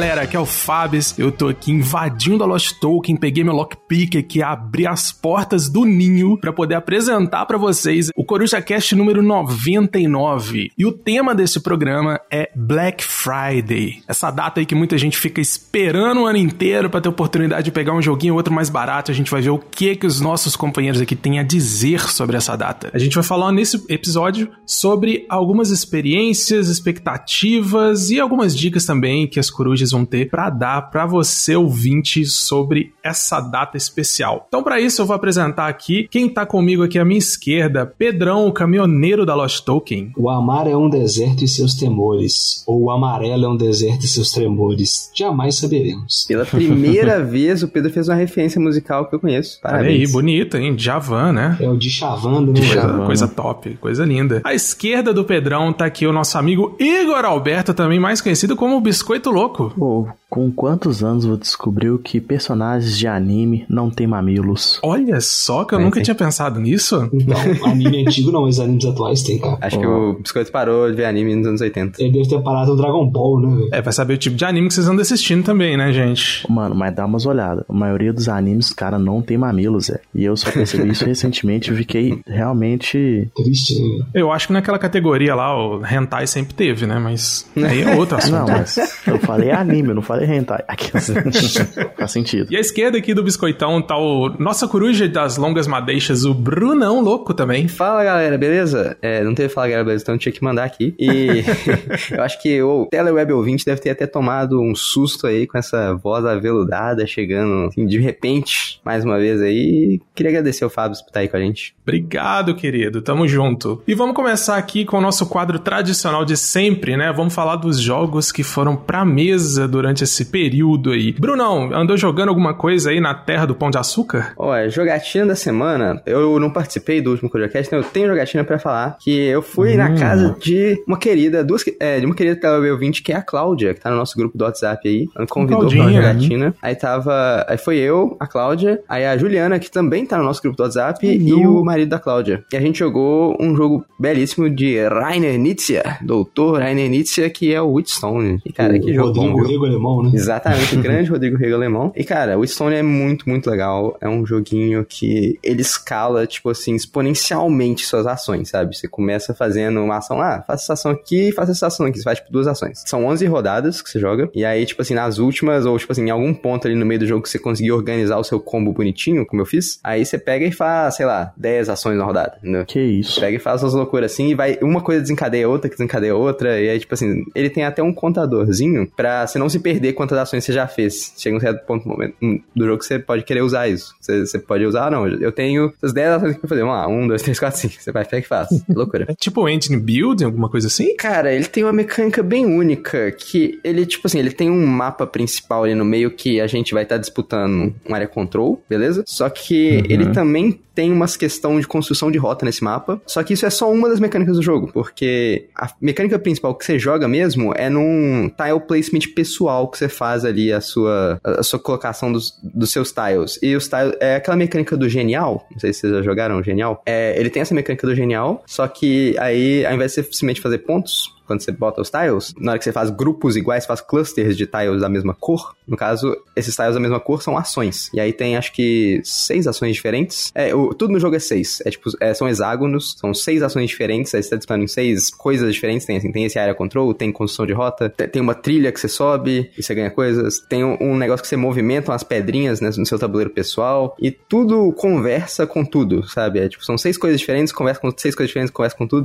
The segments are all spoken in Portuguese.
Galera, aqui é o Fabs. Eu tô aqui invadindo a Lost Token, peguei meu lockpick aqui, abri as portas do ninho para poder apresentar para vocês o Coruja Cast número 99. E o tema desse programa é Black Friday. Essa data aí que muita gente fica esperando o ano inteiro para ter oportunidade de pegar um joguinho ou outro mais barato. A gente vai ver o que que os nossos companheiros aqui têm a dizer sobre essa data. A gente vai falar nesse episódio sobre algumas experiências, expectativas e algumas dicas também que as corujas vão ter para dar para você ouvinte sobre essa data especial. Então, para isso, eu vou apresentar aqui quem tá comigo aqui à minha esquerda, Pedrão, o caminhoneiro da Lost Token. O amar é um deserto e seus temores, ou o amarelo é um deserto e seus tremores. Jamais saberemos. Pela primeira vez, o Pedro fez uma referência musical que eu conheço. Parabéns. Olha aí, bonita, hein? Javan, né? É o de chavando, né? Coisa, coisa top, coisa linda. À esquerda do Pedrão tá aqui o nosso amigo Igor Alberto, também mais conhecido como Biscoito Louco. Pô, com quantos anos você descobriu que personagens de anime não têm mamilos? Olha só que eu É, nunca tinha pensado nisso. Não, anime antigo não, mas animes atuais tem, cara. Acho que o Biscoito parou de ver anime nos anos 80. Ele deve ter parado no Dragon Ball, né? É, vai saber o tipo de anime que vocês andam assistindo também, né, gente? Mano, mas dá umas olhadas. A maioria dos animes, os caras não tem mamilos, é. E eu só percebi isso recentemente e fiquei realmente. Triste, né? Eu acho que naquela categoria lá, o hentai sempre teve, né? Mas aí é outro assunto. Não, mas eu falei anime, eu não falei hentai. Aqui, faz sentido. E à esquerda aqui do biscoitão tá o nossa coruja das longas madeixas, o Brunão Louco também. Fala galera, beleza? É, não teve fala galera, beleza, então eu tinha que mandar aqui. E eu acho que o Teleweb ouvinte deve ter até tomado um susto aí com essa voz aveludada chegando assim, de repente, mais uma vez aí. Queria agradecer o Fábio por estar aí com a gente. Obrigado, querido. Tamo junto. E vamos começar aqui com o nosso quadro tradicional de sempre, né? Vamos falar dos jogos que foram pra mesa durante esse período aí. Brunão, andou jogando alguma coisa aí na terra do Pão de Açúcar? Ó, jogatina da semana, eu não participei do último CojaCast, então eu tenho jogatina pra falar, que eu fui na Hum. casa de uma querida, duas, é, de uma querida Teleweb ouvinte, que é a Cláudia, que tá no nosso grupo do WhatsApp aí. Ela me convidou pra uma Claudinha, jogatina. Aí tava, aí foi eu, a Cláudia, aí a Juliana, que também tá no nosso grupo do WhatsApp, e o marido da Cláudia. E a gente jogou um jogo belíssimo de Rainer Nietzsche, doutor Rainer Nietzsche, que é o Wheatstone. E cara, que o jogo bom, Rodrigo Alemão, né? Exatamente, o grande Rodrigo Rego Alemão. E, cara, o Stone é muito, muito legal. É um joguinho que ele escala, tipo assim, exponencialmente suas ações, sabe? Você começa fazendo uma ação lá, faça essa ação aqui, faça essa ação aqui. Você faz, tipo, duas ações. São 11 rodadas que você joga. E aí, tipo assim, nas últimas, ou, tipo assim, em algum ponto ali no meio do jogo que você conseguir organizar o seu combo bonitinho, como eu fiz, aí você pega e faz, sei lá, 10 ações na rodada, entendeu? Que isso? Pega e faz umas loucuras assim e vai. Uma coisa desencadeia outra, que desencadeia outra. E aí, tipo assim, ele tem até um contadorzinho pra você não se perder quantas ações você já fez. Chega um certo ponto momento, do jogo que você pode querer usar isso. Você, você pode usar, ah, não. Eu tenho essas 10 ações aqui pra fazer. Vamos lá, 1, 2, 3, 4, 5. Você vai, pega e faz. Loucura. É tipo engine building, alguma coisa assim? Cara, ele tem uma mecânica bem única, que ele, tipo assim, ele tem um mapa principal ali no meio que a gente vai estar disputando um área control, beleza? Só que Uhum. ele também tem umas questão de construção de rota nesse mapa, só que isso é só uma das mecânicas do jogo, porque a mecânica principal que você joga mesmo é num tile placement pessoal que você faz ali a sua, a sua colocação dos, dos seus tiles. E os tiles, é aquela mecânica do genial, não sei se vocês já jogaram genial, é, ele tem essa mecânica do genial, só que aí, ao invés de você simplesmente fazer pontos, quando você bota os tiles, na hora que você faz grupos iguais, faz clusters de tiles da mesma cor. No caso, esses tiles da mesma cor são ações. E aí tem, acho que, seis ações diferentes. É, o- tudo no jogo é seis. É tipo, é, são hexágonos, são seis ações diferentes. Aí você tá disputando em seis coisas diferentes. Tem, assim, tem esse área control, tem construção de rota, te- tem uma trilha que você sobe e você ganha coisas. Tem um, um negócio que você movimenta umas pedrinhas né, no seu tabuleiro pessoal. E tudo conversa com tudo, sabe? É, tipo, são seis coisas diferentes, conversa com seis coisas diferentes, conversa com tudo,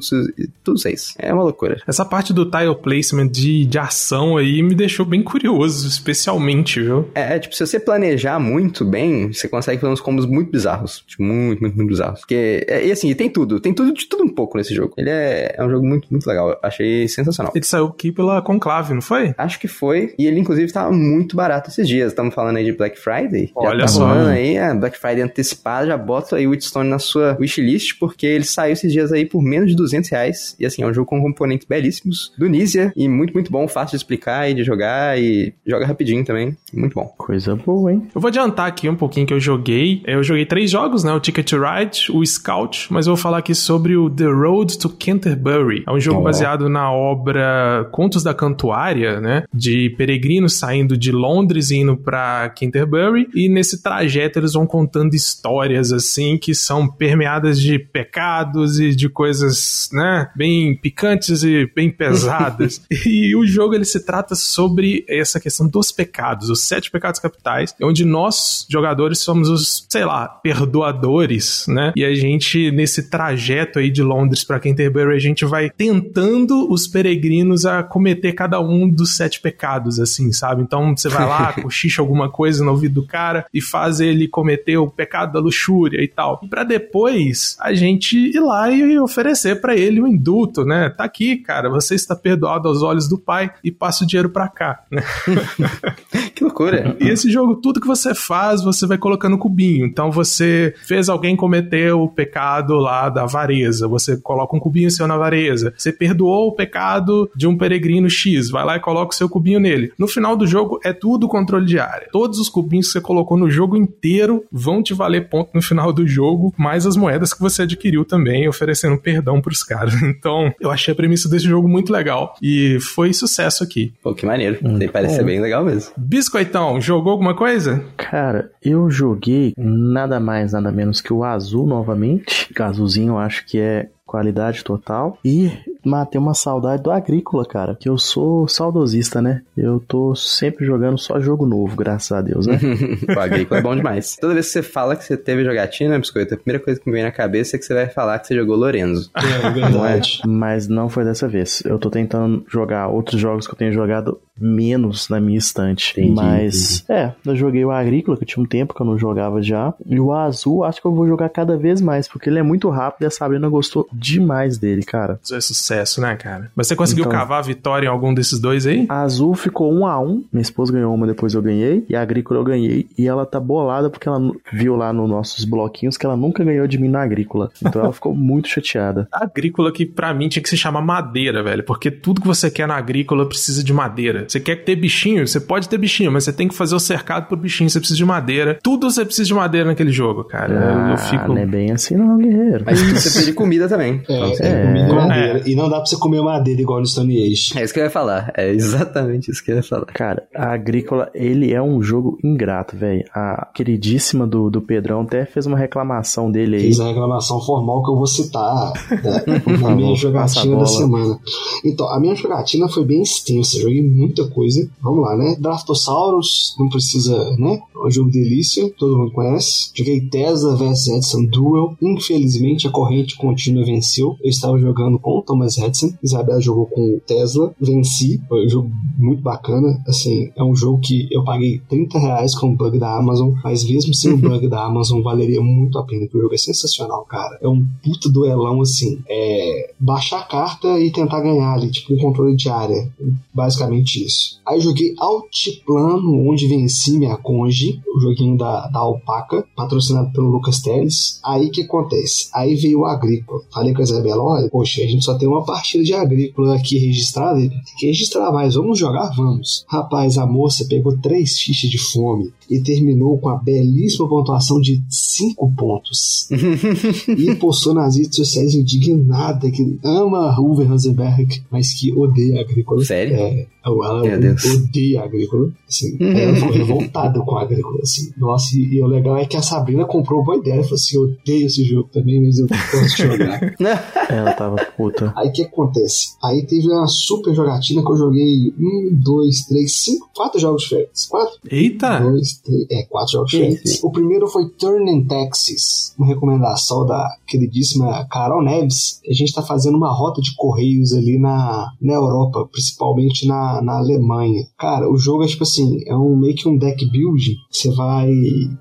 tudo seis. É uma loucura. Essa parte do tile placement de, de ação aí me deixou bem curioso, especialmente, viu? É, tipo, se você planejar muito bem, você consegue fazer uns combos muito bizarros. Tipo, muito, muito, muito bizarros. Porque, é, e assim, tem tudo. Tem tudo de tudo um pouco nesse jogo. Ele é, é um jogo muito, muito legal. Eu achei sensacional. Ele saiu aqui pela Conclave, não foi? Acho que foi. E ele, inclusive, tava muito barato esses dias. Estamos falando aí de Black Friday. Olha tá só. aí, a Black Friday antecipada, já bota aí o Wheatstone na sua wishlist, porque ele saiu esses dias aí por menos de 200 reais. E assim, é um jogo com componentes belíssimos do Nizia e muito, muito bom, fácil de explicar e de jogar e joga rapidinho também. Muito bom. Coisa boa, hein? Eu vou adiantar aqui um pouquinho que eu joguei. Eu joguei três jogos, né? O Ticket to Ride, o Scout, mas eu vou falar aqui sobre o The Road to Canterbury. É um jogo Oh. baseado na obra Contos da Cantuária, né? De peregrinos saindo de Londres e indo pra Canterbury. E nesse trajeto eles vão contando histórias, assim, que são permeadas de pecados e de coisas, né? Bem picantes e bem pesadas. e o jogo ele se trata sobre essa questão dos pecados, os sete pecados capitais, onde nós, jogadores, somos os, sei lá, perdoadores, né? E a gente, nesse trajeto aí de Londres pra Canterbury, a gente vai tentando os peregrinos a cometer cada um dos sete pecados, assim, sabe? Então você vai lá, cochicha alguma coisa no ouvido do cara e faz ele cometer o pecado da luxúria e tal. Pra depois a gente ir lá e oferecer pra ele o indulto, né? Tá aqui, cara, você está perdoado aos olhos do pai e passa o dinheiro pra cá? Que loucura. E esse jogo, tudo que você faz, você vai colocando cubinho. Então você fez alguém cometer o pecado lá da avareza, você coloca um cubinho seu na avareza. Você perdoou o pecado de um peregrino X, vai lá e coloca o seu cubinho nele. No final do jogo é tudo controle de área. Todos os cubinhos que você colocou no jogo inteiro vão te valer ponto no final do jogo, mais as moedas que você adquiriu também, oferecendo perdão pros caras. Então, eu achei a premissa desse jogo muito legal e foi sucesso aqui. Pô, que maneiro. Isso parece ser bem legal mesmo. Biscoitão, jogou alguma coisa? Cara, eu joguei nada mais, nada menos que o azul novamente. Azulzinho eu acho que é qualidade total. E matei uma saudade do Agrícola, cara. Que eu sou saudosista, né? Eu tô sempre jogando só jogo novo, graças a Deus, né? o agrícola é bom demais. Toda vez que você fala que você teve jogatina, biscoito, a primeira coisa que me vem na cabeça é que você vai falar que você jogou Lorenzo. É verdade. Mas não foi dessa vez. Eu tô tentando jogar outros jogos que eu tenho jogado menos na minha estante. Entendi, Mas, é, eu joguei o Agrícola, que tinha um tempo que eu não jogava já. E o Azul, acho que eu vou jogar cada vez mais, porque ele é muito rápido e a Sabrina gostou demais dele, cara. Isso é sucesso, né, cara? Mas você conseguiu Então- cavar a vitória em algum desses dois aí? A Azul ficou um a um. Minha esposa ganhou uma, depois eu ganhei. E a Agrícola eu ganhei. E ela tá bolada porque ela viu lá nos nossos bloquinhos que ela nunca ganhou de mim na Agrícola. Então ela ficou muito chateada. A agrícola que pra mim tinha que se chamar madeira, velho. Porque tudo que você quer na agrícola precisa de madeira. Você quer ter bichinho? Você pode ter bichinho, mas você tem que fazer o cercado pro bichinho. Você precisa de madeira. Tudo você precisa de madeira naquele jogo, cara. Eu- eu Ah, fico. Não é bem assim, não, guerreiro. Mas você precisa de comida também. É, Então, é, É. comida madeira. E não dá pra você comer madeira igual no Stone Age. É isso que eu ia falar. É exatamente isso que eu ia falar. Cara, a Agrícola, ele é um jogo ingrato, velho. A queridíssima do, do Pedrão até fez uma reclamação dele aí. Fiz a reclamação formal que eu vou citar né, na minha jogatina da semana. Então, a minha jogatina foi bem extensa, joguei muita coisa. Vamos lá, né? Draftosaurus, não precisa, né? É um jogo delícia, todo mundo conhece. Joguei Tesla vs Edson Duel. Infelizmente, a corrente contínua venceu. Eu estava jogando com o Thomas Edison. Isabela jogou com o Tesla. Venci. Foi um jogo muito bacana. Assim, é um jogo que eu paguei 30 reais com o bug da Amazon, mas mesmo sem o bug da Amazon, valeria muito a pena, porque o jogo é sensacional, cara. É um puta duelão, assim. É baixar a carta e tentar ganhar ali, tipo um controle de área. Basicamente isso. Aí eu joguei Altiplano, onde venci minha conge, o joguinho da, da Alpaca, patrocinado pelo Lucas Teles. Aí o que acontece? Aí veio o Agrícola. Falei com a Isabela, olha, poxa, a gente só tem uma partida de Agrícola aqui registrada, tem que registrar mais, vamos jogar? Vamos. Rapaz, a moça pegou três fichas de fome e terminou com a belíssima pontuação de 5 pontos. e postou nas redes sociais indignada que ama Uwe Rosenberg, mas que odeia a agrícola. Sério? É, ela ela Meu Deus. odeia a agrícola. Assim, ela ficou revoltada com a agrícola. Assim. Nossa, e, e o legal é que a Sabrina comprou o boy dela e falou assim: eu odeio esse jogo também, mas eu de jogar. Ela tava puta. Aí o que acontece? Aí teve uma super jogatina que eu joguei um, dois, três, cinco, quatro jogos diferentes. Quatro? Eita! Dois, três, é, quatro jogos diferentes. O primeiro foi Turn in Texas, uma recomendação da queridíssima Carol Neves, a gente tá fazendo uma rota de correios ali na, na Europa, principalmente na, na Alemanha. Cara, o jogo é tipo assim, é um meio que um deck building, você vai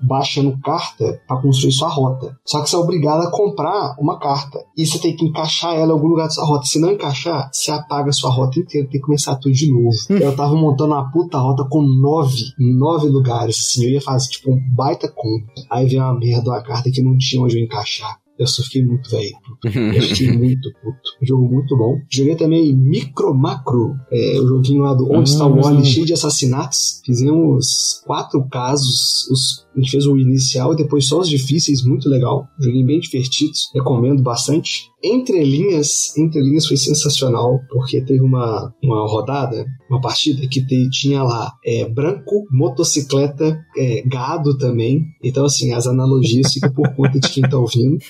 baixando carta pra construir sua rota. Só que você é obrigado a comprar uma carta. E você tem que encaixar ela em algum lugar da sua rota. Se não encaixar, você apaga a sua rota inteira, tem que começar tudo de novo. Eu tava montando uma puta rota com nove, nove lugares, assim. Eu ia fazer tipo um baita combo. Aí veio uma merda, uma carta que não tinha onde eu encaixar. Eu só fiquei muito velho. Eu fiquei muito puto. Jogo muito bom. Joguei também Micro Macro, é, o joguinho lá do Onde está o Wally, cheio de assassinatos. Fizemos quatro casos. Os, a gente fez o inicial e depois só os difíceis, muito legal. Joguei bem divertido, recomendo bastante. Entre linhas, entre linhas foi sensacional, porque teve uma, uma rodada, uma partida que te- tinha lá é, branco, motocicleta, é, gado também. Então, assim, as analogias ficam por conta de quem tá ouvindo.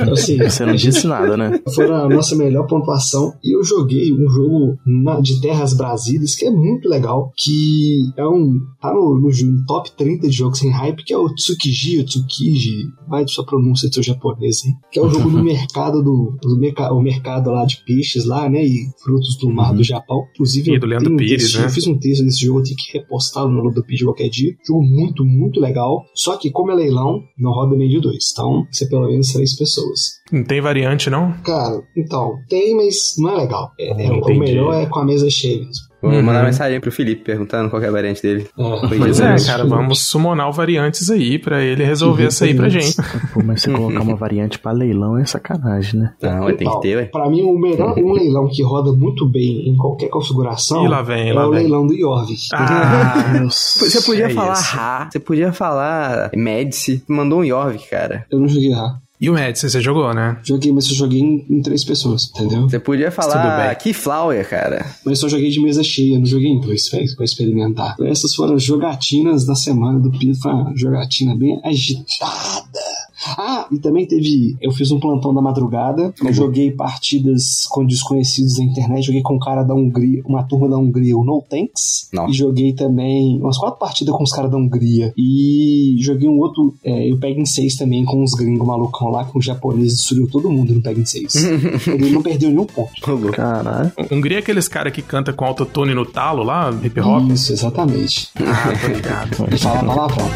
Então, assim, Você não disse nada, né? foi a nossa melhor pontuação. E eu joguei um jogo na- de Terras Brasílias que é muito legal. Que é um. tá no, no, no top 30 de jogos sem hype, que é o Tsukiji, ou Tsukiji, vai de sua pronúncia do seu japonês, hein? Que é o jogo no mercado do. do merca- o mercado lá de peixes lá, né? E frutos do mar do Japão. Inclusive, E do Leandro um Pires, texto- né? eu fiz um texto desse jogo, eu tenho que repostá-lo no Leandro Pires qualquer dia. Jogo muito, muito legal. Só que, como é leilão, não roda meio de dois. Então, você pelo menos três pessoas. Não tem variante, não? Cara, então, tem, mas não é legal. É, é- o melhor é com a mesa cheia mesmo. Vou Uhum. mandar mensagem pro Felipe perguntando qual que é a variante dele. É, Pois é, cara, vamos summonar o variantes aí pra ele resolver essa aí pra gente. Pô, mas você colocar uma variante pra leilão é sacanagem, né? Não, tem que ter, ué. Pra mim, o melhor um leilão que roda muito bem em qualquer configuração E lá vem, é lá o vem. leilão do Jorvik. Ah, Deus. Você podia É falar isso. Ra, você podia falar Medici, mandou um Yorvik, cara. Eu não joguei lá. E o Médici, você jogou, né? Joguei, mas eu joguei em, em três pessoas, entendeu? Você podia falar bem. Keyflower, cara. Mas só joguei de mesa cheia, não joguei em dois, pra experimentar. Então, essas foram as jogatinas da semana do Pedro. Foi uma jogatina bem agitada. Ah, e também teve. Eu fiz um plantão da madrugada. Eu joguei partidas com desconhecidos na internet. Joguei com um cara da Hungria, uma turma da Hungria, o No Tanks. Nossa. E joguei também umas quatro partidas com os caras da Hungria. E joguei um outro. É, eu pego em seis também com uns gringos malucão lá, com os japoneses destruiu todo mundo no pega em seis. Ele não perdeu nenhum ponto. Caralho. Hungria é aqueles cara que canta com autotune no talo lá, hip hop. Isso, exatamente. Ah, tô ligado. Ele fala palavrão.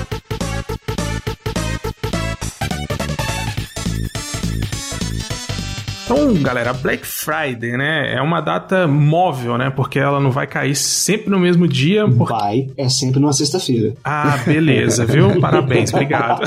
Então, galera, Black Friday, né? É uma data móvel, né? Porque ela não vai cair sempre no mesmo dia. Porque... Vai, é sempre numa sexta-feira. Ah, beleza, viu? Parabéns, obrigado.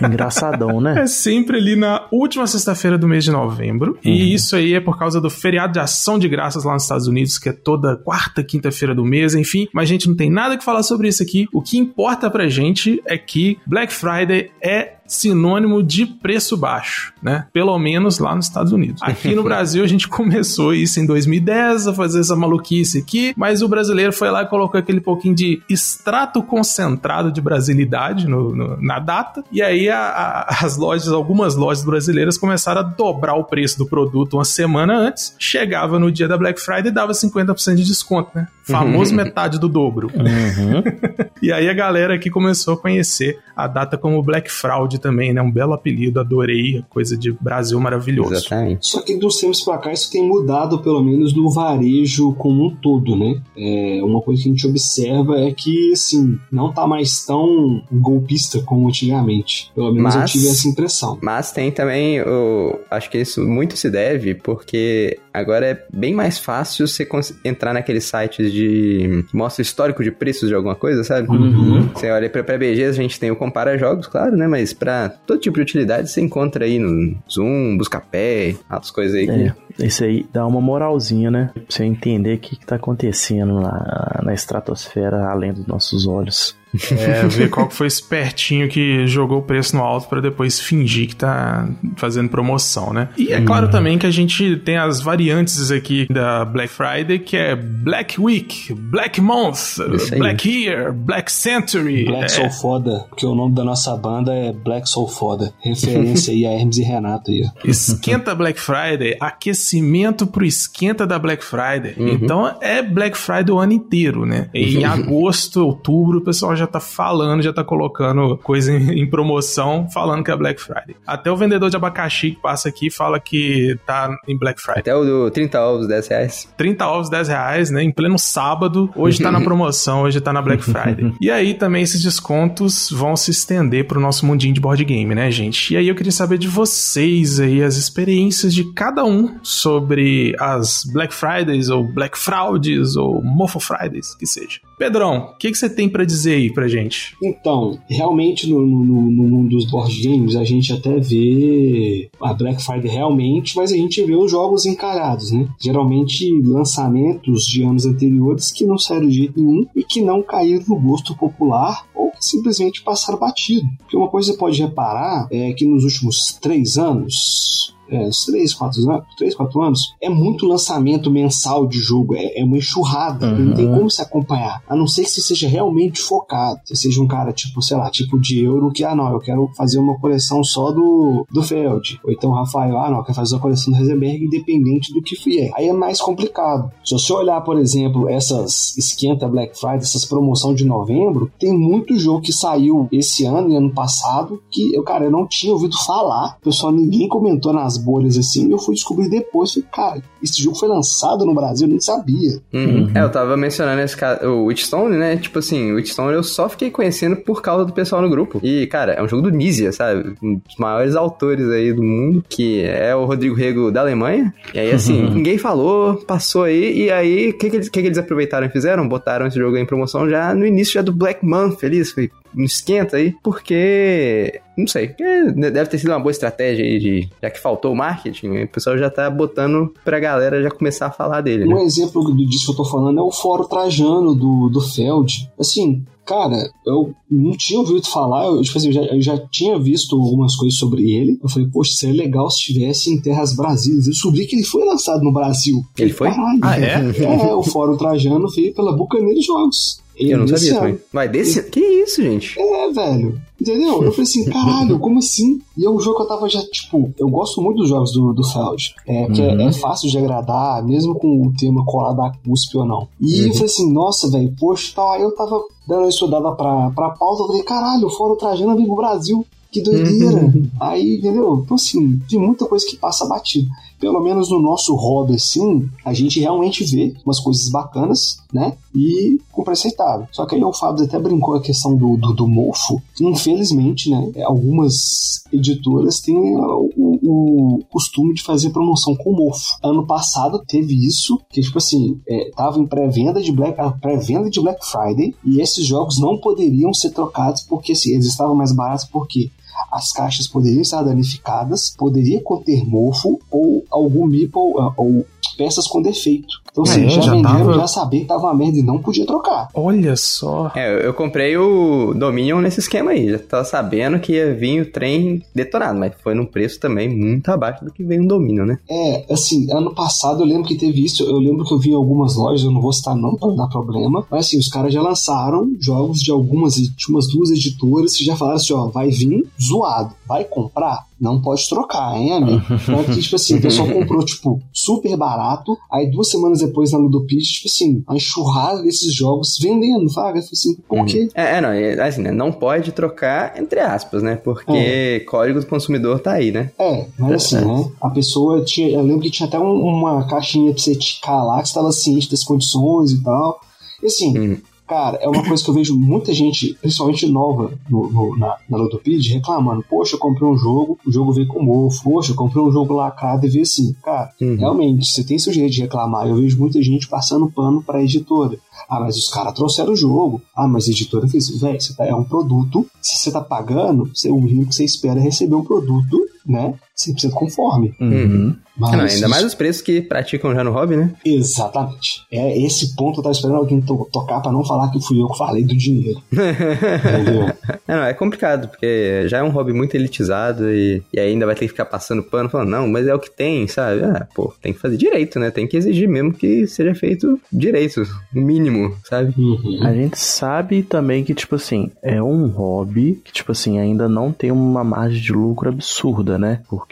Engraçadão, né? É sempre ali na última sexta-feira do mês de novembro. E isso aí é por causa do feriado de ação de graças lá nos Estados Unidos, que é toda quarta, quinta-feira do mês, enfim. Mas a gente não tem nada que falar sobre isso aqui. O que importa pra gente é que Black Friday é sinônimo de preço baixo, né? Pelo menos lá nos Estados Unidos. Aqui no Brasil a gente começou isso em 2010 a fazer essa maluquice aqui, mas o brasileiro foi lá e colocou aquele pouquinho de extrato concentrado de brasilidade no- no- na data, e aí a- a- as lojas, algumas lojas brasileiras começaram a dobrar o preço do produto uma semana antes, chegava no dia da Black Friday e dava 50% de desconto, né? Famoso metade do dobro. Uhum. E aí a galera aqui começou a conhecer a data como Black Fraud também, né? Um belo apelido, adorei, coisa de Brasil maravilhoso. Exatamente. Só que dos tempos pra cá isso tem mudado, pelo menos no varejo como um todo, né? É, uma coisa que a gente observa é que, assim, não tá mais tão golpista como antigamente. Pelo menos eu Mas- tive essa impressão. Mas tem também, o, acho que isso muito se deve, porque agora é bem mais fácil você entrar naqueles sites de que mostra histórico de preços de alguma coisa, sabe? Uhum. Você olha pra, pra BGs, a gente tem o Compara Jogos, claro, né? Mas pra todo tipo de utilidade você encontra aí no Zoom, Buscapé, outras coisas aí. É, isso aí dá uma moralzinha, né? Pra você entender o que, que tá acontecendo na, na estratosfera além dos nossos olhos. É, ver qual que foi espertinho que jogou o preço no alto para depois fingir que tá fazendo promoção, né? E é claro também que a gente tem as variantes aqui da Black Friday, que é Black Week, Black Month. Black Year, Black Century. Black é, Soul Foda, porque o nome da nossa banda é Black Soul Foda. Referência aí a Hermes e Renato aí. Esquenta Black Friday, aquecimento pro esquenta da Black Friday. Então é Black Friday o ano inteiro, né? Em agosto, outubro, o pessoal já tá falando, já tá colocando coisa em, em promoção, falando que é Black Friday. Até o vendedor de abacaxi que passa aqui fala que tá em Black Friday. Até o do 30 ovos, 10 reais. 30 ovos, 10 reais, né? Em pleno sábado. Hoje tá na promoção, hoje tá na Black Friday. E aí também esses descontos vão se estender pro nosso mundinho de board game, né, gente? E aí eu queria saber de vocês aí, as experiências de cada um sobre as Black Fridays, ou Black Fraudes, ou Mofo Fridays, que seja. Pedrão, o que, que você tem pra dizer aí pra gente? Então, realmente no, no, no- mundo dos board games, a gente até vê a Black Friday realmente, mas a gente vê os jogos encalhados, né? Geralmente lançamentos de anos anteriores que não saíram de jeito nenhum e que não caíram no gosto popular ou que simplesmente passaram batido. Porque uma coisa que você pode reparar é que nos últimos três anos, é, uns 3, 4 anos, 3, 4 anos, é muito lançamento mensal de jogo, é, é uma enxurrada, não tem como se acompanhar, a não ser que você seja realmente focado, você seja um cara tipo, sei lá, tipo de euro que, ah não, eu quero fazer uma coleção só do, do Feld, ou então Rafael, ah não, eu quero fazer uma coleção do Heisenberg independente do que vier, aí é mais complicado. Se você olhar, por exemplo, essas esquenta Black Friday, essas promoções de novembro, tem muito jogo que saiu esse ano e ano passado que eu, cara, eu não tinha ouvido falar, pessoal ninguém comentou nas bolhas assim, eu fui descobrir depois, falei, cara, esse jogo foi lançado no Brasil, eu nem sabia. Uhum. É, eu tava mencionando esse caso, o Witchstone, né? Tipo assim, o Witchstone eu só fiquei conhecendo por causa do pessoal no grupo. E, cara, é um jogo do Nizia, sabe? Um dos maiores autores aí do mundo, que é o Rodrigo Rego da Alemanha. E aí, assim, ninguém falou, passou aí, e aí, o que, que, eles- que, que eles aproveitaram e fizeram? Botaram esse jogo aí em promoção já no início já do Black Month, feliz, foi um esquenta aí, porque, não sei, é, deve ter sido uma boa estratégia aí, de, já que faltou o marketing, o pessoal já tá botando pra galera já começar a falar dele, né? Um exemplo do- disso que eu tô falando é o Fórum Trajano do, do Feld. Assim, cara, eu não tinha ouvido falar, eu, tipo assim, eu já, eu já tinha visto algumas coisas sobre ele. Eu falei, poxa, seria legal se estivesse em terras brasileiras. Eu descobri que ele foi lançado no Brasil. Ele foi? Caralho. Ah, é? É, o Fórum Trajano veio pela Bucaneira Jogos. Eu não sabia também. Vai, desse. Que isso, gente? É, velho. Entendeu? Eu falei assim, caralho, como assim? E é um jogo que eu tava já, tipo, eu gosto muito dos jogos do, do Feld. É, porque é, é fácil de agradar, mesmo com o tema colado à cuspe ou não. E eu falei assim, nossa, velho, poxa, tal. Aí eu tava dando uma estudada pra, pra pauta, eu falei, caralho, o Fórum Trajano pro Brasil. Que doideira. Aí, entendeu? Então, assim, tem muita coisa que passa batido. Pelo menos no nosso hobby, assim, a gente realmente vê umas coisas bacanas, né? E com preço aceitável. Só que aí o Fábio até brincou a questão do, do, do mofo. Infelizmente, né? Algumas editoras têm o, o costume de fazer promoção com mofo. Ano passado teve isso, que tipo assim, é, tava em pré-venda de Black, pré-venda de Black Friday e esses jogos não poderiam ser trocados porque assim, eles estavam mais baratos porque as caixas poderiam estar danificadas, poderia conter mofo ou algum meeple ah, ou peças com defeito. Então, é? já, Já venderam, tava- já sabia que tava uma merda e não podia trocar. Olha só. É, eu- comprei o Dominion nesse esquema aí. Já tava sabendo que ia vir o trem detonado, mas foi num preço também muito abaixo do que veio um Dominion, né? É, assim, ano passado eu lembro que teve isso, eu lembro que eu vi em algumas lojas, eu não vou citar não pra não dar problema, mas assim, os caras já lançaram jogos de algumas, de umas duas editoras que já falaram assim, ó, vai vir zoado, vai comprar? Não pode trocar, hein, amigo? Então, que, tipo assim, o pessoal comprou, tipo, super barato, aí duas semanas depois na Ludopedia, tipo assim, a enxurrada desses jogos vendendo, sabe? Falei assim, por quê? É, é, não, é, assim, né? Não pode trocar entre aspas, né? Porque código do consumidor tá aí, né? É, mas assim, né? A pessoa tinha. Eu lembro que tinha até um- uma caixinha pra você ticar lá que estava ciente das condições e tal. E assim, Hum. Cara, é uma coisa que eu vejo muita gente, principalmente nova no, no- na, na Ludopedia, reclamando. Poxa, eu comprei um jogo, o jogo veio com mofo. Poxa, eu comprei um jogo lacrado e veio assim. Cara, Uhum. realmente, você tem seu jeito de reclamar. Eu vejo muita gente passando pano pra editora. Ah, mas os caras trouxeram o jogo. Ah, mas a editora fez isso. Véi, você tá- é um produto. Se você tá pagando, você- o mínimo que você espera é receber um produto, né? 100% conforme. Uhum. Mas, Não, ainda mais os preços que praticam já no hobby, né? Exatamente. É esse ponto que eu tava esperando alguém to tocar pra não falar que fui eu que falei do dinheiro. Entendeu? É, não, é complicado, porque já é um hobby muito elitizado e, e ainda vai ter que ficar passando pano falando, não, mas é o que tem, sabe? Ah, pô, tem que fazer direito, né? Tem que exigir mesmo que seja feito direito, o mínimo, sabe? Uhum. A gente sabe também que, tipo assim, é um hobby que, tipo assim, ainda não tem uma margem de lucro absurda, né? Porque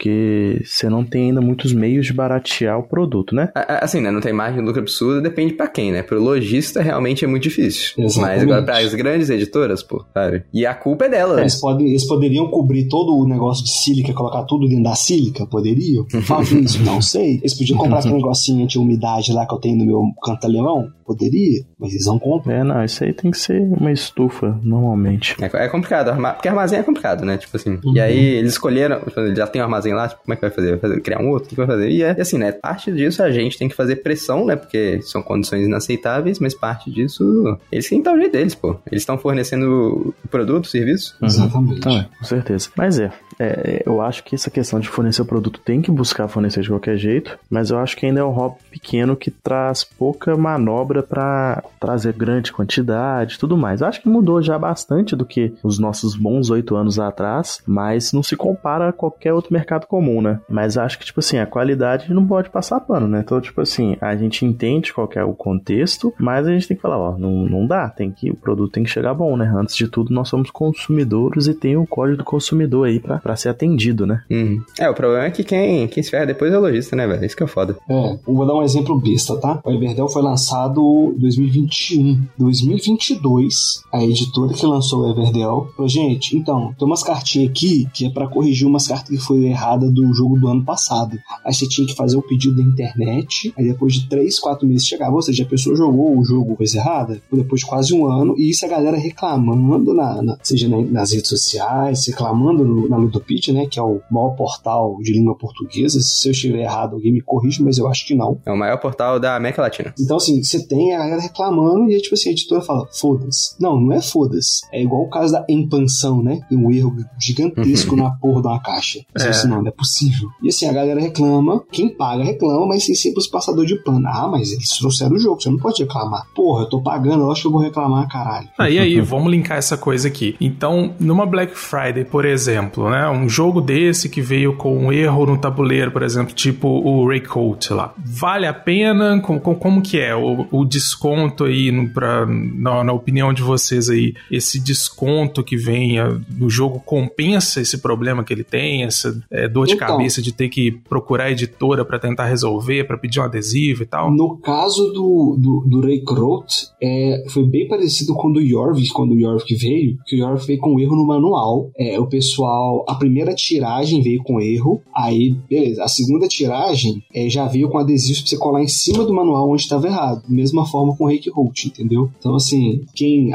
você não tem ainda muitos meios de baratear o produto, né? Assim, né? Não tem margem de lucro absurda, depende pra quem, né? Pro lojista realmente é muito difícil. Mas Exatamente. agora pras grandes editoras, pô, sabe? E a culpa é delas. Eles, podem, eles poderiam cobrir todo o negócio de sílica, colocar tudo dentro da sílica? Poderiam? Fazem isso? Não sei. Eles podiam comprar aquele negocinho anti-umidade lá que eu tenho no meu canto alemão? Poderia, mas eles não compram. É, não, isso aí tem que ser uma estufa, normalmente. É, é complicado, porque armazém é complicado, né? Tipo assim. Uhum. E aí eles escolheram, já tem um armazém lá, tipo, como é que vai fazer? Vai fazer, criar um outro? O que vai fazer? E é assim, né? Parte disso a gente tem que fazer pressão, né? Porque são condições inaceitáveis, mas parte disso eles têm que dar o jeito deles, pô. Eles estão fornecendo o produto, o serviço. Exatamente. Então, é, com certeza. Mas é, é, eu acho que essa questão de fornecer o produto tem que buscar fornecer de qualquer jeito, mas eu acho que ainda é um hobby pequeno que traz pouca manobra para trazer grande quantidade e tudo mais. Eu acho que mudou já bastante do que os nossos bons oito anos atrás, mas não se compara a qualquer outro mercado comum, né? Mas acho que, tipo assim, a qualidade não pode passar pano, né? Então, tipo assim, a gente entende qual que é o contexto, mas a gente tem que falar, ó, não, não dá, tem que, o produto tem que chegar bom, né? Antes de tudo, nós somos consumidores e tem o código do consumidor aí pra, pra ser atendido, né? Uhum. É, o problema é que quem, quem se ferra depois é o lojista, né, velho? Isso que é foda. É, eu vou dar um exemplo besta, tá? O Everdell foi lançado em 2021. 2022, a editora que lançou o Everdell falou, gente, então, tem umas cartinhas aqui que é pra corrigir umas cartas que foi errada do jogo do ano passado. Aí você tinha que fazer o pedido na internet, aí depois de 3, 4 meses chegava, ou seja, a pessoa jogou o jogo coisa errada, depois de quase um ano, e isso a galera reclamando, na, na- seja na- nas redes sociais, reclamando no- na Ludopedia, né, que é o maior portal de língua portuguesa. Se eu estiver errado, alguém me corrige, mas eu acho que não. É o maior portal da América Latina. Então, assim, você tem a galera reclamando e aí, tipo assim, a editora fala, foda-se. Não, não é foda-se. É igual o caso da empanção, né? Tem um erro gigantesco na porra de uma caixa. É. assim, não, não é possível. E assim, a galera reclama, quem paga reclama, mas tem sempre os passadores de pano. Ah, mas eles trouxeram o jogo, você não pode reclamar. Porra, eu tô pagando, eu acho que eu vou reclamar, caralho. Ah, e aí, vamos linkar essa coisa aqui. Então, numa Black Friday, por exemplo, né? Um jogo desse que veio com um erro no tabuleiro, por exemplo, tipo o Raycoat lá. Vale a pena? Com, com- como que é o, o desconto aí, no, pra, na, na opinião de vocês aí? Esse desconto que vem no jogo compensa esse problema que ele tem? Essa é, dor de Então. cabeça de ter que procurar a editora pra tentar resolver, pra pedir um adesivo e tal? No caso do, do, do Ray Kroot, é, foi bem parecido com o do Jorvik, quando o Jorvik veio, que o Jorvik veio com erro no manual. É, o pessoal, a primeira tiragem veio com erro, aí, beleza. A segunda tiragem é, já veio com adesivos pra você colar em cima do manual onde estava errado. Mesma forma com o Root, entendeu? Então, assim, quem,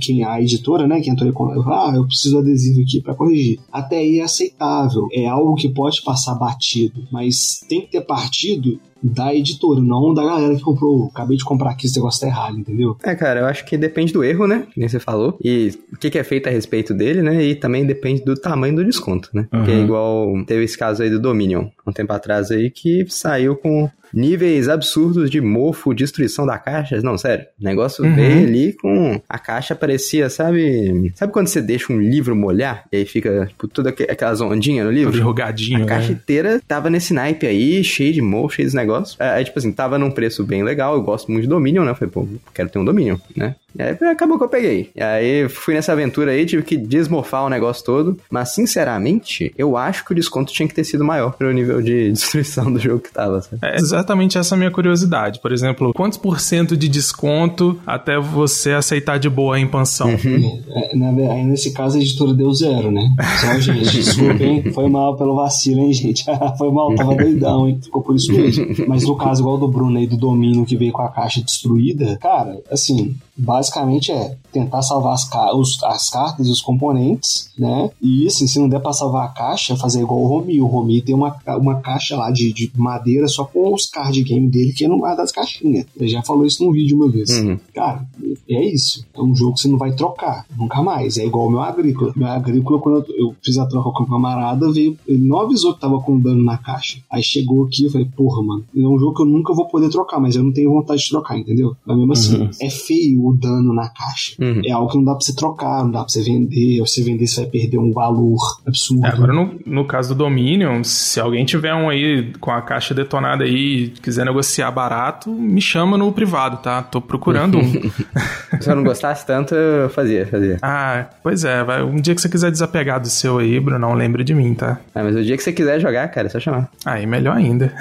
quem a editora, né, que entrou em contato, ah, eu preciso adesivo aqui pra corrigir. Até aí é aceitável. É algo que pode passar batido, mas tem que ter partido da editora, não da galera que comprou. Acabei de comprar aqui, esse negócio tá errado, entendeu? É, cara, eu acho que depende do erro, né? Que nem você falou. E o que, que é feito a respeito dele, né? E também depende do tamanho do desconto, né? Porque é Uhum. igual teve esse caso aí do Dominion, um tempo atrás aí, que saiu com níveis absurdos de mofo, destruição da caixa. Não, sério. O negócio Uhum. veio ali com. A caixa parecia, sabe? Sabe quando você deixa um livro molhar? E aí fica, tipo, toda aqu- aquelas ondinhas no Todo livro? enrugadinho, A caixa né? inteira tava nesse naipe aí, cheio de mofo, cheio de negócio. Aí, tipo assim, tava num preço bem legal. Eu gosto muito de Dominion, né? Eu falei, pô, quero ter um Dominion, né? E aí acabou que eu peguei. E aí fui nessa aventura aí, tive que desmorfar o negócio todo. Mas, sinceramente, eu acho que o desconto tinha que ter sido maior pelo nível de destruição do jogo que tava, sabe? É exatamente essa a minha curiosidade. Por exemplo, quantos por cento de desconto até você aceitar de boa a impansão? É, na aí nesse caso a editora deu zero, né? Só, gente, desculpa, hein? Foi mal pelo vacilo, hein, gente? Foi mal, tava doidão, hein? Ficou por isso mesmo. Mas no caso, igual do Bruno aí, do domínio que veio com a caixa destruída, cara, assim, basicamente é tentar salvar as, ca os, as cartas e os componentes, né? E assim, se não der pra salvar a caixa, fazer igual o Romi. O Romi tem uma, uma caixa lá de, de madeira só com os card game dele que não guarda as caixinhas. Ele já falou isso num vídeo uma vez. Uhum. Cara, é isso. É um jogo que você não vai trocar. Nunca mais. É igual o meu agrícola. Meu agrícola, quando eu, eu fiz a troca com o camarada, veio. Ele não avisou que tava com dano na caixa. Aí chegou aqui e falei, porra, mano, é um jogo que eu nunca vou poder trocar, mas eu não tenho vontade de trocar, entendeu? Mas mesmo assim, Uhum. é feio o dano na caixa. Uhum. É algo que não dá pra você trocar, não dá pra você vender. Ou se você vender, você vai perder um valor absurdo. É, agora, no, no caso do Dominion, se alguém tiver um aí com a caixa detonada aí e quiser negociar barato, me chama no privado, tá? Tô procurando um. Se eu não gostasse tanto, eu fazia, fazia. ah, pois é, vai. Um dia que você quiser desapegar do seu aí, Brunão, lembre de mim, tá? Ah, mas o dia que você quiser jogar, cara, é só chamar. Aí, melhor ainda.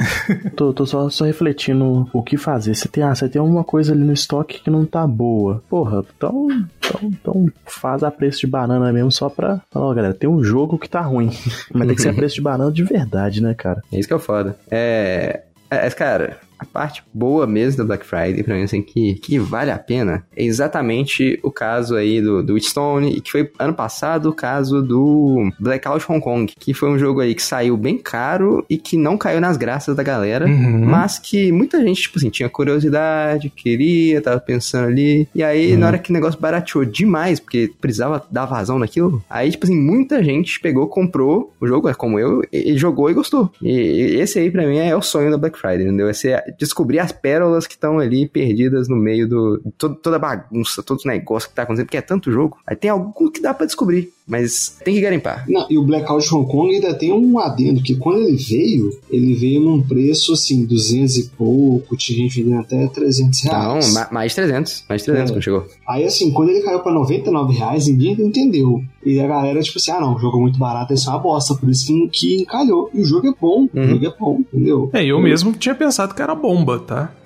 Tô, tô só, só refletindo o que fazer. Você tem, ah, você tem uma coisa ali no estoque que não tá boa. Porra, então, então, então faz a preço de banana mesmo só pra falar, ó, galera, tem um jogo que tá ruim. Mas tem que ser a preço de banana de verdade, né, cara? É isso que é foda. É. É, cara, a parte boa mesmo da Black Friday, pra mim, assim, que, que vale a pena, é exatamente o caso aí do, do Wheatstone, e que foi ano passado o caso do Blackout Hong Kong, que foi um jogo aí que saiu bem caro e que não caiu nas graças da galera, Uhum. mas que muita gente, tipo assim, tinha curiosidade, queria, tava pensando ali, e aí na hora que o negócio barateou demais, porque precisava dar vazão naquilo, aí, tipo assim, muita gente pegou, comprou o jogo, é como eu, e, e jogou e gostou. E, e esse aí, pra mim, é o sonho da Black Friday, entendeu? É ser- descobrir as pérolas que estão ali perdidas no meio do. todo- toda a bagunça, todo o negócio que tá acontecendo, porque é tanto jogo. Aí tem algum que dá pra descobrir, mas tem que garimpar. Não, e o Blackout Hong Kong ainda tem um adendo, que quando ele veio, ele veio num preço assim, 200 e pouco, tinha gente vendendo até 300 Não, reais. ma- mais de 300. Mais de 300 É. quando chegou. Aí assim, quando ele caiu pra 99 reais, ninguém entendeu. E a galera, tipo assim, ah não, o jogo é muito barato, isso é uma bosta, por isso que, que encalhou. E o jogo é bom, o Uhum. jogo é bom, entendeu? É, eu mesmo tinha pensado que era bomba, tá?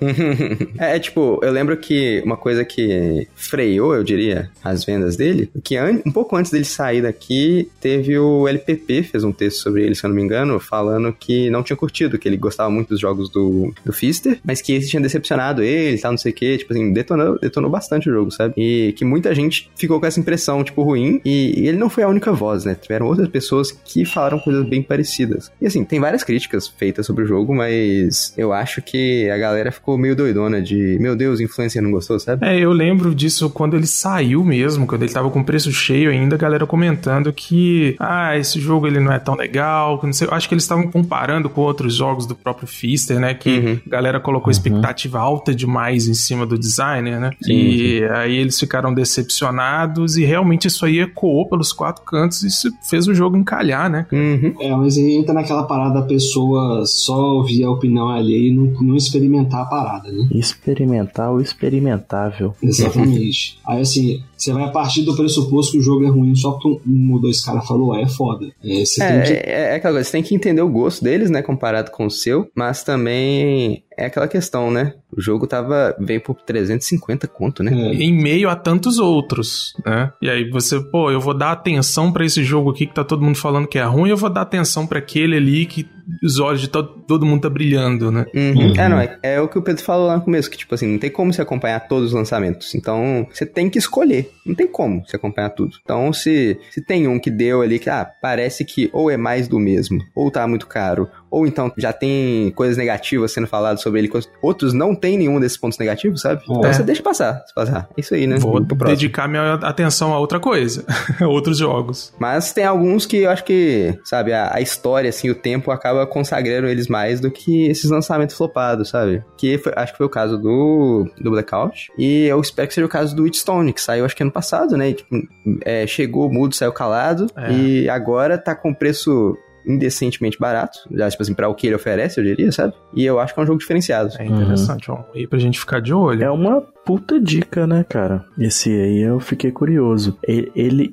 é, é, tipo, eu lembro que uma coisa que freou, eu diria, as vendas dele, que an- um pouco antes dele sair daqui, teve o LPP, fez um texto sobre ele, se eu não me engano, falando que não tinha curtido, que ele gostava muito dos jogos do, do Fister, mas que esse tinha decepcionado ele, tal, não sei o que, tipo assim, detonou, detonou bastante o jogo, sabe? E que muita gente ficou com essa impressão, tipo, ruim, e, e ele não foi a única voz, né? Tiveram outras pessoas que falaram coisas bem parecidas. E assim, tem várias críticas feitas sobre o jogo, mas eu acho que a galera ficou meio doidona de, meu Deus, influencer não gostou, sabe? É, eu lembro disso quando ele saiu mesmo, quando ele tava com preço cheio ainda, a galera comentando que, ah, esse jogo ele não é tão legal, que não sei, eu acho que eles estavam comparando com outros jogos do próprio Fister, né, que Uhum. a galera colocou expectativa alta demais em cima do designer, né, Sim, e aí eles ficaram decepcionados e realmente isso aí ecoou pelos quatro cantos e isso fez o jogo encalhar, né. Uhum. É, mas aí entra naquela parada da pessoa só ouvir a opinião alheia e não, não experimentar a parada, né? Experimentar o experimentável. Exatamente. aí assim, você vai a partir do pressuposto que o jogo é ruim só porque um ou dois caras falou, ah, é foda. É, você tem que. É, é, é aquela coisa, você tem que entender o gosto deles, né, comparado com o seu, mas também é aquela questão, né? O jogo tava, veio por 350 conto, né? É, Em meio a tantos outros, né? E aí você, pô, eu vou dar atenção pra esse jogo aqui que tá todo mundo falando que é ruim, eu vou dar atenção pra aquele ali que os olhos de to- todo mundo tá brilhando, né? Uhum. Uhum. É, não, é, é o que o Pedro falou lá no começo, que tipo assim, não tem como você acompanhar todos os lançamentos. Então, você tem que escolher. Não tem como você acompanhar tudo. Então, se, se tem um que deu ali que, ah, parece que ou é mais do mesmo, ou tá muito caro, ou então já tem coisas negativas sendo faladas sobre ele, outros não tem nenhum desses pontos negativos, sabe? Então É. você deixa passar, se passar. É isso aí, né? Vou dedicar minha atenção a outra coisa, outros jogos. Mas tem alguns que eu acho que, sabe, a, a história, assim, o tempo acaba consagrando eles mais do que esses lançamentos flopados, sabe? Que foi- acho que foi o caso do, do Blackout. E eu espero que seja o caso do Wheatstone, que saiu acho que ano passado, né? E, tipo, é, chegou mudo, saiu calado. É. E agora tá com preço indecentemente barato. Já, tipo assim, pra o que ele oferece, eu diria, sabe? E eu acho que é um jogo diferenciado. É interessante, ó. E pra gente ficar de olho. É uma puta dica, né, cara? Esse aí eu fiquei curioso. E- Ele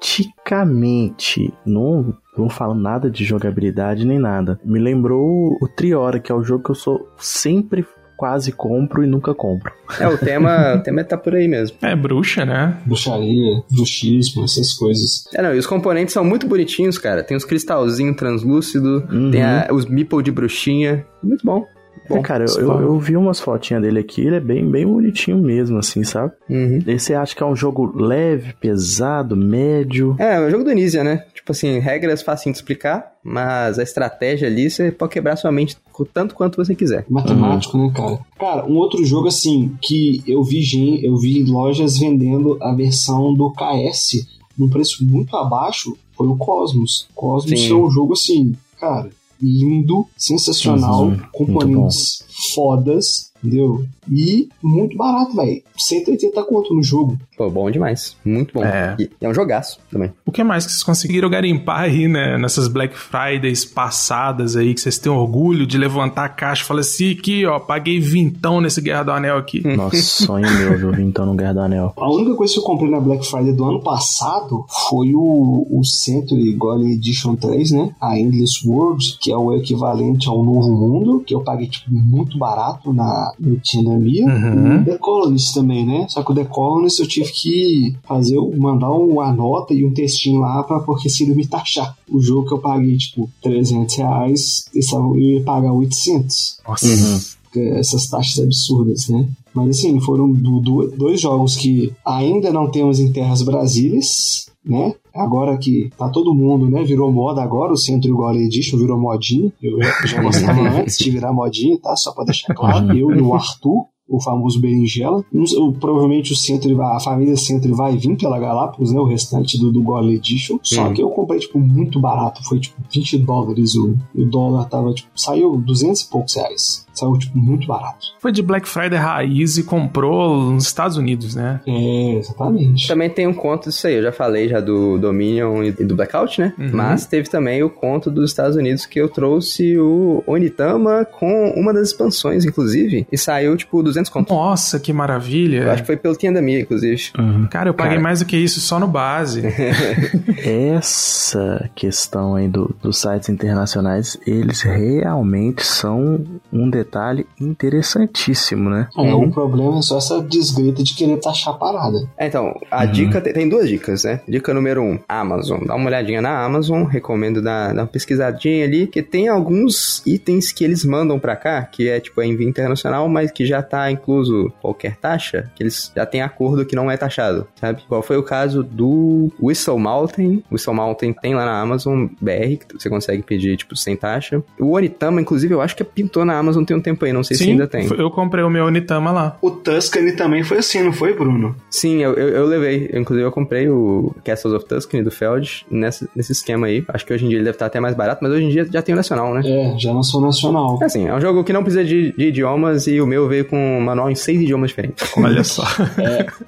esteticamente, não, não falo nada de jogabilidade nem nada. Me lembrou o Triora, que é o jogo que eu sou sempre quase compro e nunca compro. É, o tema, o tema tá por aí mesmo. É bruxa, né? bruxaria, bruxismo, essas coisas. É, não, e os componentes são muito bonitinhos, cara. Tem os cristalzinhos translúcidos, Uhum. tem a- os meeple de bruxinha. Muito bom. É, cara, eu, eu, eu vi umas fotinhas dele aqui, ele é bem, bem bonitinho mesmo, assim, sabe? Uhum. Esse acha que é um jogo leve, pesado, médio. É, é o jogo do Nisia, né? Tipo assim, regras facinho de explicar, mas a estratégia ali você pode quebrar sua mente com tanto quanto você quiser. Matemático, né, cara? Cara, um outro jogo assim que eu vi gen- eu vi lojas vendendo a versão do KS num preço muito abaixo foi o Cosmos. Cosmos Sim. é um jogo assim, cara, lindo, sensacional, Uhum, componentes fodas, entendeu? E muito barato, velho. 180 conto no jogo. Pô, bom demais. Muito bom. É. E é um jogaço também. O que mais que vocês conseguiram garimpar aí, né? Nessas Black Fridays passadas aí, que vocês têm orgulho de levantar a caixa e falar assim, aqui, ó, paguei vintão nesse Guerra do Anel aqui. Nossa, sonho meu, viu? Então no Guerra do Anel. A única coisa que eu comprei na Black Friday do ano passado foi o, o Century Golem Edition 3, né? A Endless World, que é o equivalente ao Novo Mundo, que eu paguei tipo, muito barato na no Tindamia. Uhum. E o The Colonist também, né? Só que o The Colonist eu tive que fazer, mandar uma nota e um textinho lá pra porque se ele me taxar. O jogo que eu paguei, tipo, 300 reais, eu ia pagar 800 Nossa. essas taxas absurdas, né? Mas assim, foram do- do- dois jogos que ainda não temos em terras brasileiras, né? Agora que tá todo mundo, né? Virou moda agora, o Centro Golem Edition virou modinha. Eu já, gostava antes de virar modinha, tá? Só pra deixar claro. Eu e o Arthur, o famoso Berinjela. O- provavelmente o Centro, a família Centro vai vir pela Galápagos, né? O restante do, do Golem Edition. Só Uhum. que eu comprei, tipo, muito barato. Foi, tipo, 20 dólares. O, o dólar tava, tipo, saiu 200 e poucos reais. Saiu, tipo, muito barato. Foi de Black Friday raiz e comprou nos Estados Unidos, né? É, exatamente. Também tem um conto disso aí, eu já falei já do Dominion e do Blackout, né? Uhum. Mas teve também o conto dos Estados Unidos que eu trouxe o Onitama com uma das expansões, inclusive, e saiu tipo 200 conto. Nossa, que maravilha. Eu acho que foi pelo Tiandamia, inclusive. Uhum. Cara, eu paguei Cara. mais do que isso só no base. Essa questão aí do- dos sites internacionais, eles realmente são um detalhe interessantíssimo, né? É, o problema é só essa desgrita de querer taxar a parada. É, então, a Uhum. dica tem, tem duas dicas, né? Dica número um, Amazon. Dá uma olhadinha na Amazon, recomendo dar, dar uma pesquisadinha ali, que tem alguns itens que eles mandam pra cá, que é tipo é envio internacional, mas que já tá incluso qualquer taxa, que eles já têm acordo que não é taxado, sabe? Qual foi o caso do Whistle Mountain. Whistle Mountain tem lá na Amazon BR, que você consegue pedir, tipo, sem taxa. O Onitama, inclusive, eu acho que pintou na Amazon tem um tempo aí, não sei se Sim, ainda tem. eu comprei o meu Onitama lá. O Tuscany também foi assim, não foi, Bruno? Sim, eu, eu, eu levei. Inclusive, eu comprei o Castles of Tuscany do Feld nessa, nesse esquema aí. Acho que hoje em dia ele deve estar até mais barato, mas hoje em dia já tem o nacional, né? É, já lançou nacional. É assim, é um jogo que não precisa de, de idiomas e o meu veio com um manual em seis idiomas diferentes. Olha só.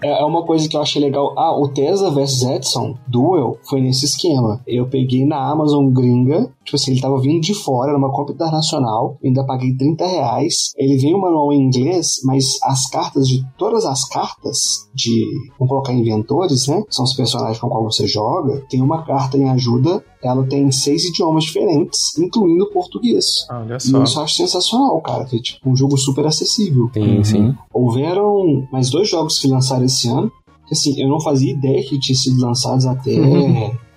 É, é uma coisa que eu achei legal. Ah, o Tesla vs Edson Duel foi nesse esquema. Eu peguei na Amazon gringa, tipo assim, ele tava vindo de fora, era uma compra internacional, ainda paguei 30 reais. Ele veio o manual em inglês, mas as cartas de todas as cartas de, vamos colocar inventores, né? que São os personagens com qual você joga. Tem uma carta em ajuda, ela tem seis idiomas diferentes, incluindo o português. Olha E só. isso eu acho sensacional, cara. Que é tipo um jogo super acessível. Sim, sim. Houveram mais dois jogos que lançaram esse ano. Que assim, eu não fazia ideia que tinham sido lançados até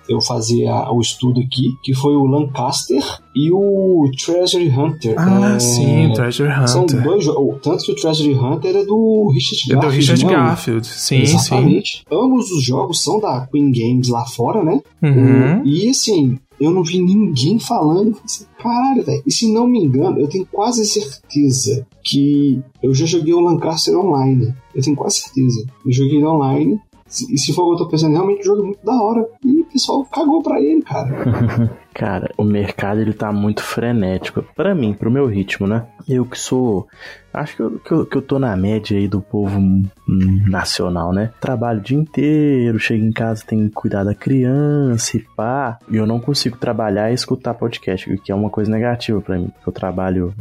eu fazer a- o estudo aqui, que foi o Lancaster e o Treasury Hunter. Ah, É, sim, Treasure São Hunter. dois jogos. Tanto que o Treasury Hunter é do Richard É do Garfield. Richard não? Garfield. Sim, sim. Exatamente. Ambos os jogos são da Queen Games lá fora, né? Uhum. E assim, eu não vi ninguém falando. Eu falei assim, Caralho, velho. E se não me engano, eu tenho quase certeza que eu já joguei o Lancaster online. Eu tenho quase certeza. Eu joguei ele online. E se for o que eu tô pensando, realmente o jogo é muito da hora. E o pessoal cagou pra ele, cara. Cara, o mercado ele tá muito frenético. Pra mim, pro meu ritmo, né? Eu que sou. Acho que eu, que eu, que eu tô na média aí do povo hum, nacional, né? Trabalho o dia inteiro, chego em casa, tenho que cuidar da criança e pá. E eu não consigo trabalhar e escutar podcast, o que é uma coisa negativa pra mim. porque Eu trabalho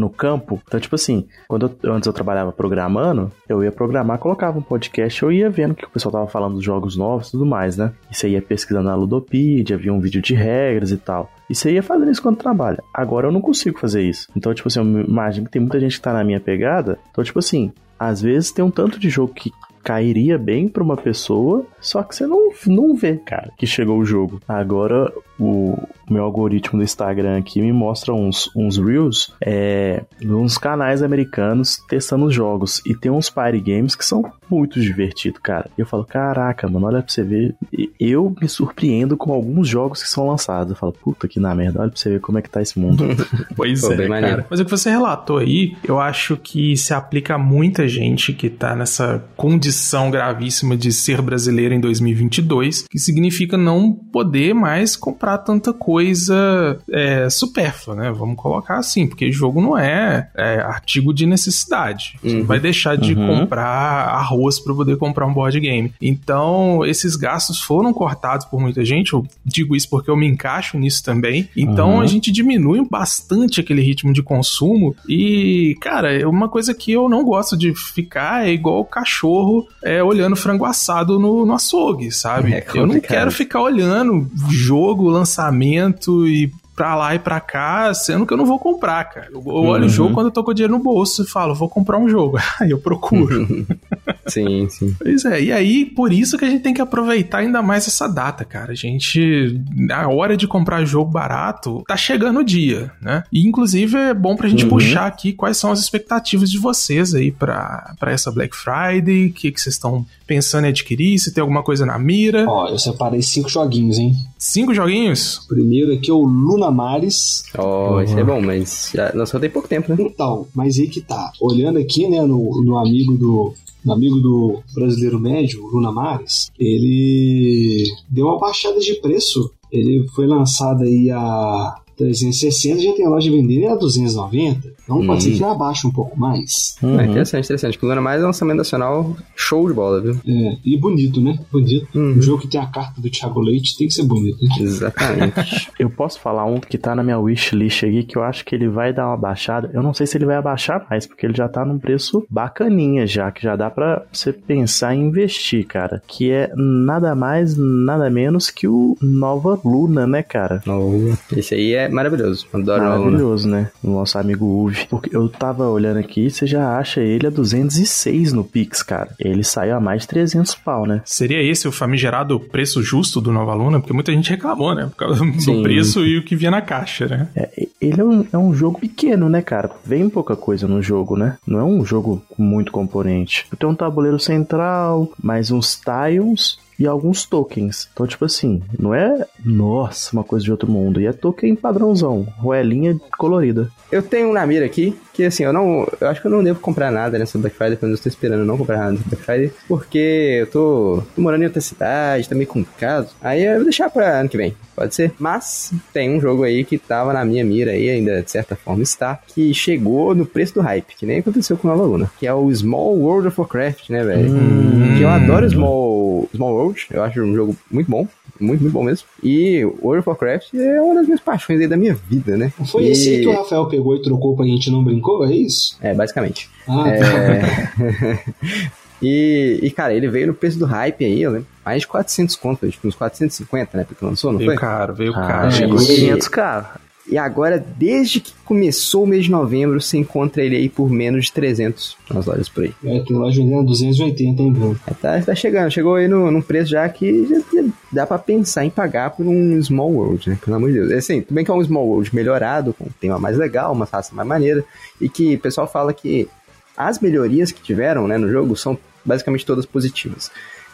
no, campo. Então, tipo assim, quando eu- antes eu trabalhava programando, eu ia programar, colocava um podcast, eu ia vendo que o pessoal tava falando dos jogos novos e tudo mais, né? E você ia pesquisando na Ludopedia, via um vídeo de regras e tal. E você ia fazendo isso quando trabalha. Agora eu não consigo fazer isso. Então, tipo assim, eu imagino que tem muita gente que tá na minha pegada. Então, tipo assim, às vezes tem um tanto de jogo que cairia bem pra uma pessoa, só que você não, não vê, cara, que chegou o jogo. Agora, o meu algoritmo do Instagram aqui me mostra uns, uns Reels, é, uns canais americanos testando os jogos. E tem uns party games que são muito divertidos, cara. E eu falo, caraca, mano, olha pra você ver. Eu me surpreendo com alguns jogos que são lançados. Eu falo, puta que na merda, olha pra você ver como é que tá esse mundo. pois Pô, é, cara. Mas o que você relatou aí, eu acho que se aplica a muita gente que tá nessa condição gravíssima de ser brasileiro em 2022, que significa não poder mais comprar tanta coisa é, supérflua, né? Vamos colocar assim, porque jogo não é, é artigo de necessidade. Você uhum. vai deixar de uhum. comprar arroz para poder comprar um board game. Então, esses gastos foram cortados por muita gente. Eu digo isso porque eu me encaixo nisso também. Então, uhum. a gente diminui bastante aquele ritmo de consumo. E, cara, é uma coisa que eu não gosto de ficar é igual o cachorro é, olhando frango assado no, no açougue, sabe? É eu não quero ficar olhando jogo, lançamento e pra lá e pra cá, sendo que eu não vou comprar, cara. Eu, eu olho uhum. o jogo quando eu tô com o dinheiro no bolso e falo, vou comprar um jogo. Aí eu procuro. sim, sim. Pois é, e aí por isso que a gente tem que aproveitar ainda mais essa data, cara. A gente, a hora de comprar jogo barato, tá chegando o dia, né? E inclusive é bom pra gente uhum. puxar aqui quais são as expectativas de vocês aí pra, pra essa Black Friday, o que, que vocês estão pensando em adquirir, se tem alguma coisa na mira. Ó, eu separei cinco joguinhos, hein? Cinco joguinhos? Primeiro aqui é o Luna Mares. Oh, uhum. isso é bom, mas já, nós só tem pouco tempo, né? Então, mas aí que tá. Olhando aqui, né, no, no amigo do, amigo do brasileiro médio, Luna Mares, ele deu uma baixada de preço. Ele foi lançado aí a 360 já tem a loja vendendo a 290. Então hum. pode ser que abaixe um pouco mais. Uhum. É interessante, interessante. Pulando mais é lançamento nacional, show de bola, viu? É, e bonito, né? Bonito. Uhum. Um jogo que tem a carta do Thiago Leite tem que ser bonito, né? Exatamente. eu posso falar um que tá na minha wishlist aqui, que eu acho que ele vai dar uma baixada. Eu não sei se ele vai abaixar mais, porque ele já tá num preço bacaninha já, que já dá pra você pensar em investir, cara. Que é nada mais, nada menos que o Nova Luna, né, cara? Oh, esse aí é maravilhoso. Adoro Maravilhoso, né? O nosso amigo Uve. Porque eu tava olhando aqui, você já acha ele a 206 no Pix, cara. Ele saiu a mais de 300 pau, né? Seria esse o famigerado preço justo do Nova Luna? Porque muita gente reclamou, né? Por causa Sim. do preço e o que via na caixa, né? É, ele é um, é um jogo pequeno, né, cara? Vem pouca coisa no jogo, né? Não é um jogo muito componente. Tem um tabuleiro central, mais uns tiles e alguns tokens. Então, tipo assim, não é, nossa, uma coisa de outro mundo. E é token padrãozão, roelinha colorida. Eu tenho um na mira aqui, que assim, eu não. Eu acho que eu não devo comprar nada nessa Black Friday, quando eu estou esperando não comprar nada nessa Black Friday, porque eu tô, tô morando em outra cidade, tá meio complicado. Aí eu vou deixar pra ano que vem, pode ser. Mas tem um jogo aí que tava na minha mira aí, ainda de certa forma está, que chegou no preço do hype, que nem aconteceu com Nova Luna, que é o Small World of Warcraft, né, velho? Hum. Que eu adoro Small, Small World, eu acho um jogo muito bom muito, muito bom mesmo. E World of Warcraft é uma das minhas paixões aí da minha vida, né? Foi e... esse aí que o Rafael pegou e trocou pra gente não brincou, é isso? É, basicamente. Ah, é... Tá. e, e, cara, ele veio no preço do hype aí, eu lembro. Mais de 400 conto, tipo uns 450, né? Porque lançou, não veio foi? caro, veio ah, caro. Chegou 500 caro. E agora, desde que começou o mês de novembro, você encontra ele aí por menos de 300 nas lojas por aí. É, tem loja vendendo 280, hein, Bruno? É, tá, tá chegando, chegou aí no, num preço já que já, já dá para pensar em pagar por um Small World, né? Pelo amor de Deus. É assim, tudo bem que é um Small World melhorado, com um tema mais legal, uma raça mais maneira, e que o pessoal fala que as melhorias que tiveram né, no jogo são basicamente todas positivas.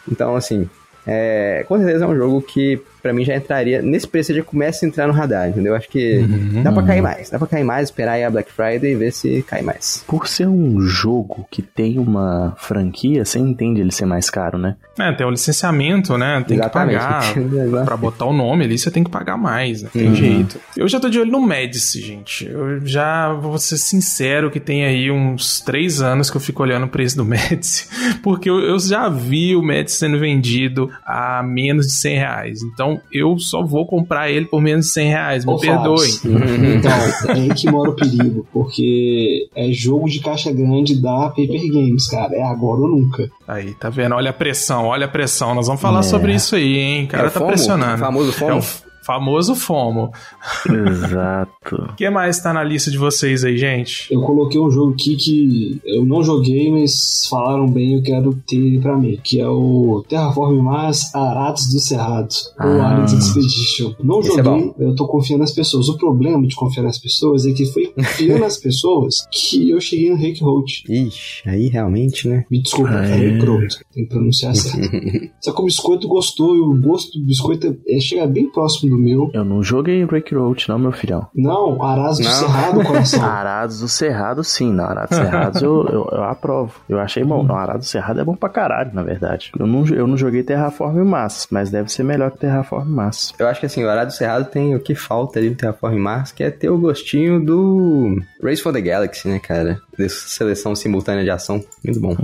Então, assim, é, com certeza é um jogo que para mim já entraria. Nesse preço já começa a entrar no radar, entendeu? Acho que uhum. dá pra cair mais. Dá pra cair mais, esperar aí a Black Friday e ver se cai mais. Por ser um jogo que tem uma franquia, você entende ele ser mais caro, né? É, tem o licenciamento, né? Tem Exatamente. que pagar. pra botar o nome ali, você tem que pagar mais, né? Tem uhum. jeito. Eu já tô de olho no Medici, gente. Eu já vou ser sincero que tem aí uns três anos que eu fico olhando o preço do Medici, porque eu, eu já vi o Medici sendo vendido a menos de 100 reais. Então, eu só vou comprar ele por menos de 100 reais, me perdoem. Então, é aí que mora o perigo, porque é jogo de caixa grande da Paper Games, cara. É agora ou nunca. Aí, tá vendo? Olha a pressão, olha a pressão. Nós vamos falar é. sobre isso aí, hein? O cara é tá FOMO, pressionando. O famoso FOMO. É o Famoso FOMO. Exato. O que mais tá na lista de vocês aí, gente? Eu coloquei um jogo aqui que eu não joguei, mas falaram bem, eu quero ter ele pra mim, que é o Terraform Mars Arados do Cerrado, ou Ah. Arados Expedition. Não Esse é joguei, eu tô confiando nas pessoas. O problema de confiar nas pessoas é que foi confiando nas pessoas que eu cheguei no Rake Holt. Ixi, aí realmente, né? Me desculpa, Ah, falei é? pronto, tem que pronunciar certo. Só que o biscoito gostou e o gosto do biscoito é, chega bem próximo do meu. Eu não joguei Break Road, não, meu filhão. Não, Arados do Não. Cerrado, coração. Arados do Cerrado, sim. Não, Arados do Cerrado eu, eu, eu aprovo. Eu achei bom. Não, Arados do Cerrado é bom pra caralho, na verdade. Eu não, eu não joguei Terraform Mars, mas deve ser melhor que Terraform Mars. Eu acho que assim, o Arado Cerrado tem o que falta ali no Terraform Mars, que é ter o gostinho do Race for the Galaxy, né, cara? Dessa seleção simultânea de ação. Muito bom.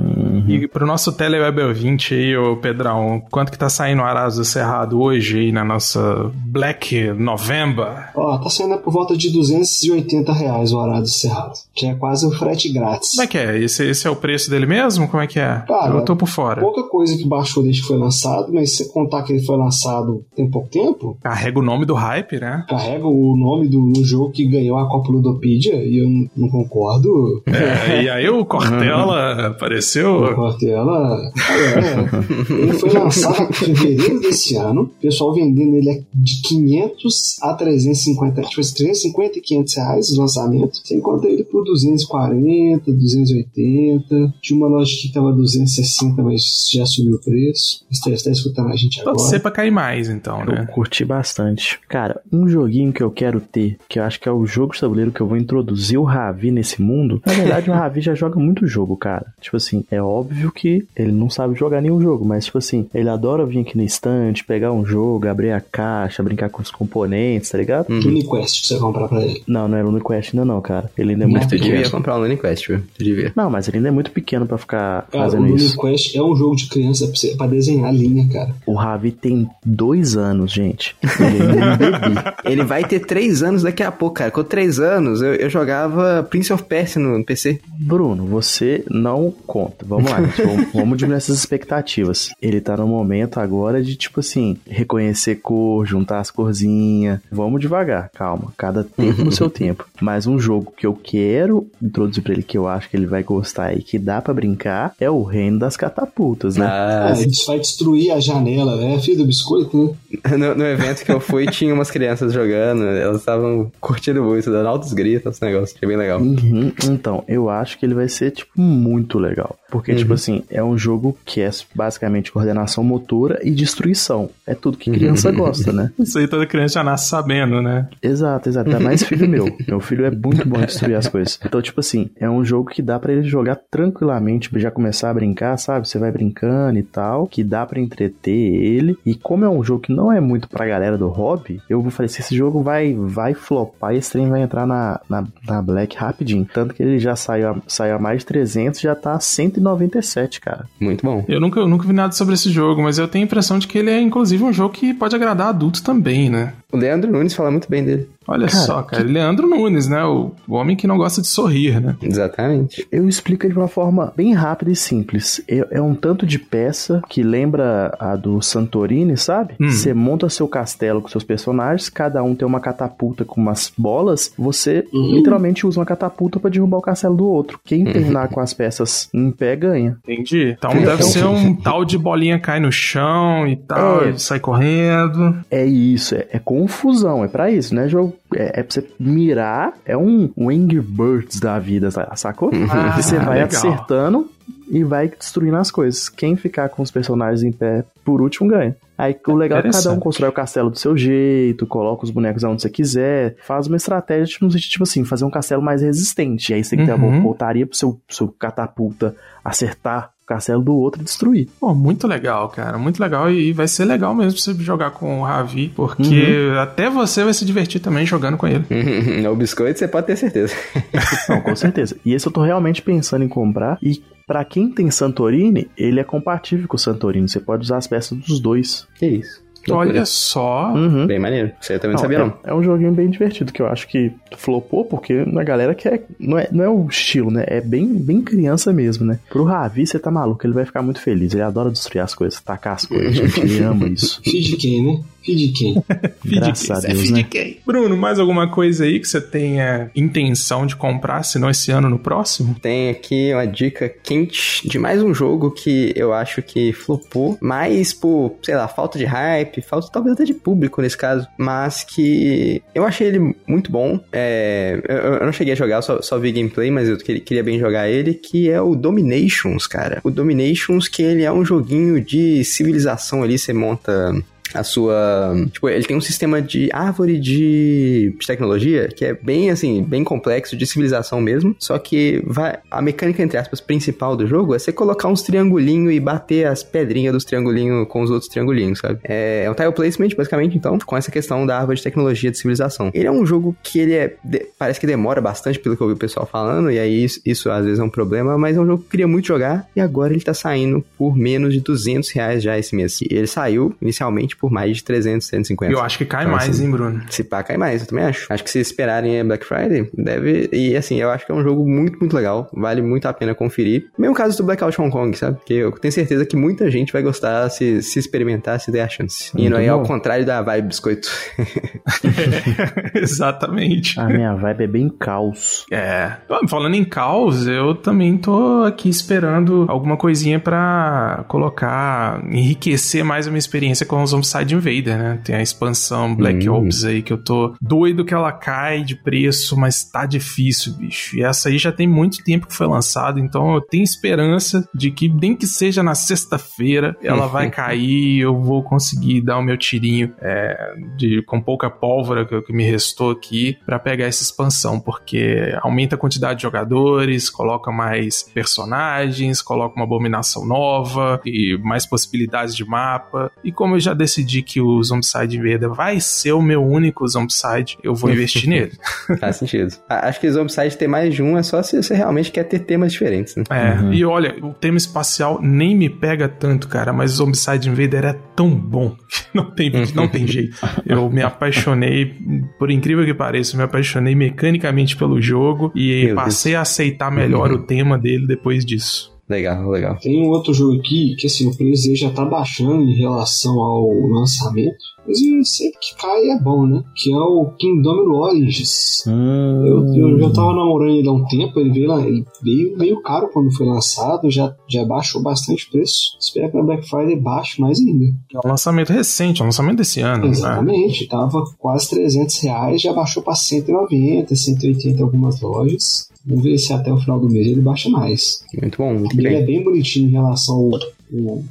E pro nosso Teleweb ouvinte aí, ô Pedrão, quanto que tá saindo o Arazo do Cerrado hoje aí na nossa Black November? Ó, tá saindo por volta de 280 reais o Arado Cerrado. Que é quase um frete grátis. Como é que é? Esse, esse é o preço dele mesmo? Como é que é? Cara, eu tô por fora. Pouca coisa que baixou desde que foi lançado, mas se você contar que ele foi lançado tem pouco tempo, Carrega o nome do hype, né? carrega o nome do, do jogo que ganhou a Copa Ludopedia e eu não, não concordo. É, e aí o Cortella apareceu. O Cortella. É, ele foi lançado em fevereiro desse ano. O pessoal vendendo ele de 500 a 350, tipo, 350 e 500 reais os lançamentos. Você encontra ele por 240, 280. Tinha uma loja que tava 260, mas já subiu o preço. Você está escutando a gente agora. Pode ser pra cair mais, então, Eu né? curti bastante. Cara, um joguinho que eu quero ter, que eu acho que é o jogo de tabuleiro que eu vou introduzir o Ravi nesse mundo. Na verdade, o Ravi já joga muito jogo, cara. Tipo assim, é óbvio que ele não sabe jogar nenhum jogo, mas tipo assim, ele adora vir aqui na estante, pegar um jogo, abrir a caixa, brincar com os componentes, tá ligado? Uniquest que você vai comprar pra ele. Não, não é o Quest ainda não, cara. Ele ainda é muito Não, Tu devia pequeno. comprar um Lune Quest, viu? Tu devia. Não, mas ele ainda é muito pequeno pra ficar Cara, o fazendo isso. Uniquest é um jogo de criança pra, você- pra desenhar linha, cara. O Ravi tem dois anos, gente. Ele é um bebê. Ele vai ter três anos daqui a pouco, cara. Com três anos, eu, eu jogava Prince of Persia no PC. Bruno, você não conta. Vamos lá, gente. Vamos, vamos diminuir essas expectativas. Ele tá no momento agora de, tipo assim, reconhecer cor, juntar as corzinhas. Vamos devagar, calma. Cada tempo no seu tempo. Mas um jogo que eu quero introduzir pra ele, que eu acho que ele vai gostar e que dá pra brincar, é o Reino das Catapultas, né? Ah, Ah, isso vai destruir a janela, né? Filho do biscoito, né? no, no evento que eu fui, tinha umas crianças jogando. Elas estavam curtindo muito, dando altos gritos, esse negócio. Achei bem legal. Uhum, Então, eu acho que ele vai ser, tipo, muito legal. Porque, tipo assim, é um jogo que é basicamente coordenação motora e destruição. É tudo que criança gosta, né? Isso aí toda criança já nasce sabendo, né? Exato, exato. Ainda mais filho meu. Meu filho é muito bom em destruir as coisas. Então, tipo assim, é um jogo que dá pra ele jogar tranquilamente, já começar a brincar, sabe? Você vai brincando e tal, que dá pra entreter ele. E como é um jogo que não é muito pra galera do hobby, eu vou falar assim, esse jogo vai vai flopar e esse trem vai entrar na, na, na Black rapidinho. Tanto que ele já saiu a, saiu a mais de 300, já tá a 197, cara. Muito bom. Eu nunca, eu nunca vi nada sobre esse jogo, mas eu tenho a impressão de que ele é, inclusive, um jogo que pode agradar adultos também, né? O Leandro Nunes fala muito bem dele. Olha Cara, só, cara. Leandro Nunes, né? O, o homem que não gosta de sorrir, né? Exatamente. Eu explico de uma forma bem rápida e simples. É, é um tanto de peça que lembra a do Santorini, sabe? Hum. Você monta seu castelo com seus personagens, cada um tem uma catapulta com umas bolas, você Uhum. literalmente usa uma catapulta pra derrubar o castelo do outro. Quem terminar com as peças em pé ganha. Entendi. Então É, deve então- ser um tal de bolinha cai no chão e tal, É. e sai correndo. É isso, é, é confusão, é pra isso, né, jogo? É, é pra você mirar, é um, um Angry Birds da vida, sa- sacou? Ah, você vai legal. acertando e vai destruindo as coisas. Quem ficar com os personagens em pé por último ganha. Aí o legal é que cada um constrói o castelo do seu jeito, coloca os bonecos onde você quiser, faz uma estratégia, tipo, tipo assim, fazer um castelo mais resistente. E aí você tem que ter Uhum. uma voltaria pro seu, seu catapulta acertar o castelo do outro e destruir. Pô, muito legal, cara. Muito legal. E vai ser legal mesmo pra você jogar com o Ravi, porque Uhum. até você vai se divertir também jogando com ele. o biscoito você pode ter certeza. Não, com certeza. E esse eu tô realmente pensando em comprar. E pra quem tem Santorini, ele é compatível com o Santorini. Você pode usar as peças dos dois. Que isso. Olha só. Uhum. Bem maneiro. Eu também não, Não, sabia, é, não. é um joguinho bem divertido que eu acho que flopou, porque a galera quer. Não é, não é o estilo, né? É bem, bem criança mesmo, né? Pro Ravi, você tá maluco, ele vai ficar muito feliz. Ele adora destruir as coisas, tacar as coisas, gente. Ele ama isso. Filho de quem, né? De quem? Graças a é Deus, filho né? quem? Bruno, mais alguma coisa aí que você tenha intenção de comprar, se não esse ano, no próximo? Tem aqui uma dica quente de mais um jogo que eu acho que flopou, mais por, sei lá, falta de hype, falta talvez até de público nesse caso, mas que eu achei ele muito bom. É, eu, eu não cheguei a jogar, só, só vi gameplay, mas eu queria, queria bem jogar ele, que é o Dominations, cara. O Dominations, que ele é um joguinho de civilização ali, você monta a sua. Tipo, ele tem um sistema de árvore de, de tecnologia que é bem assim, bem complexo, de civilização mesmo. Só que vai, a mecânica, entre aspas, principal do jogo é você colocar uns triangulinhos e bater as pedrinhas dos triangulinhos com os outros triangulinhos, sabe? É, é um tile placement, basicamente, então, com essa questão da árvore de tecnologia de civilização. Ele é um jogo que ele é. de- parece que demora bastante, pelo que eu vi o pessoal falando, e aí isso, isso às vezes é um problema, mas é um jogo que eu queria muito jogar, e agora ele tá saindo por menos de 200 reais já esse mês. Ele saiu inicialmente por mais de 300, 150. Eu acho que cai Então, mais, assim, hein, Bruno? Se pá, cai mais, eu também acho. Acho que se esperarem a Black Friday, deve. E assim, eu acho que é um jogo muito, muito legal. Vale muito a pena conferir. Mesmo caso do Blackout Hong Kong, sabe? Porque eu tenho certeza que muita gente vai gostar se, se experimentar, se der a chance. E não é ao contrário da vibe biscoito. Exatamente. A minha vibe é bem caos. É. Falando em caos, eu também tô aqui esperando alguma coisinha pra colocar, enriquecer mais a minha experiência com o Zombicide Invader, né? Tem a expansão Black Hum. Ops aí que eu tô doido que ela cai de preço, mas tá difícil, bicho. E essa aí já tem muito tempo que foi lançada, então eu tenho esperança de que, nem que seja na sexta-feira, ela vai cair e eu vou conseguir dar o meu tirinho é, de, com pouca pólvora que, que me restou aqui pra pegar essa expansão, porque aumenta a quantidade de jogadores, coloca mais personagens, coloca uma abominação nova e mais possibilidades de mapa. E como eu já decidi que o Zombicide Invader vai ser o meu único Zombicide, eu vou investir nele. Faz sentido. Acho que Zombicide ter mais de um é só se você realmente quer ter temas diferentes, né? É, Uhum. e olha, o tema espacial nem me pega tanto, cara, mas o Zombicide Invader é tão bom que não tem, não tem jeito. Eu me apaixonei, por incrível que pareça, eu me apaixonei mecanicamente pelo jogo e Meu passei a aceitar melhor Uhum. o tema dele depois disso. Legal, legal. Tem um outro jogo aqui que assim, o preço dele já tá baixando em relação ao lançamento. Mas ele sempre que cai é bom, né? Que é o Kingdom Origins. Hum, Eu, eu já tava namorando ele há um tempo, ele veio, lá- ele veio meio caro quando foi lançado, já, já baixou bastante o preço. Espero que na Black Friday baixe mais ainda. É um lançamento recente, é um lançamento desse ano. Né? Exatamente, tava quase 300 reais, já baixou para 190, 180 em algumas lojas. Vamos ver se até o final do mês ele baixa mais. Muito bom, muito Ele é bem. bem bonitinho em relação ao, ao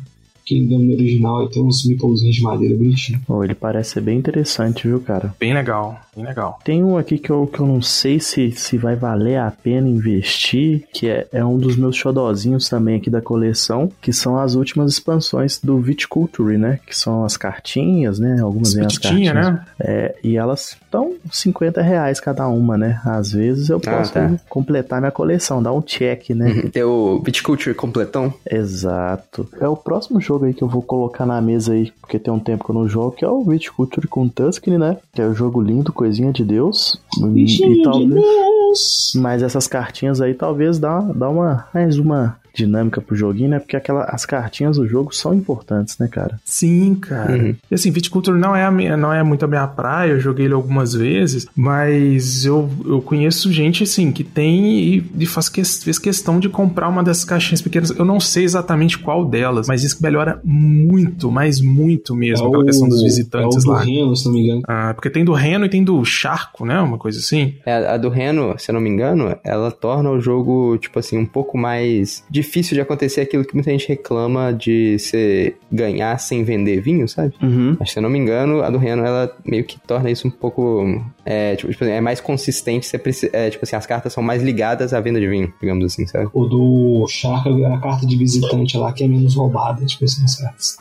Kingdom original, e tem uns meeplezinhos de madeira bonitinho. Pô, ele parece ser bem interessante, viu, cara? Bem legal, bem legal. Tem um aqui que eu, que eu não sei se, se vai valer a pena investir, que é, é um dos meus xodozinhos também aqui da coleção, que são as últimas expansões do Viticulture, né? Que são as cartinhas, né? Algumas vêm as cartinhas. né? É, e elas estão 50 reais cada uma, né? Às vezes eu Ah, posso tá. completar minha coleção, dar um check, né? Tem o Viticulture completão. Exato. É o próximo jogo aí que eu vou colocar na mesa aí, porque tem um tempo que eu não jogo, que é o Viticulture com Tusken, né? Que é o jogo lindo, coisinha de Deus. E, e talvez... Deus! Mas essas cartinhas aí talvez dá, dá uma mais uma dinâmica pro joguinho, né? Porque aquela, as cartinhas do jogo são importantes, né, cara? Sim, cara. Uhum. E assim, Viticulture não é, a minha, não é muito a minha praia, eu joguei ele algumas vezes, mas eu, eu conheço gente, assim, que tem e, e faz que, fez questão de comprar uma dessas caixinhas pequenas. Eu não sei exatamente qual delas, mas isso que melhora muito, mas muito mesmo, aquela questão dos visitantes é o do lá. Reno, se não me engano. Ah, porque tem do Reno e tem do Charco, né? Uma coisa assim. É, a do Reno, se eu não me engano, ela torna o jogo, tipo assim, um pouco mais difícil de acontecer aquilo que muita gente reclama de você ganhar sem vender vinho, sabe? Uhum. Mas se eu não me engano, a do Reno, ela meio que torna isso um pouco. É, tipo, tipo assim, é mais consistente, você precisa, é, tipo assim, as cartas são mais ligadas à venda de vinho, digamos assim, sabe? O do Shark, a carta de visitante lá, que é menos roubada, tipo assim, as cartas.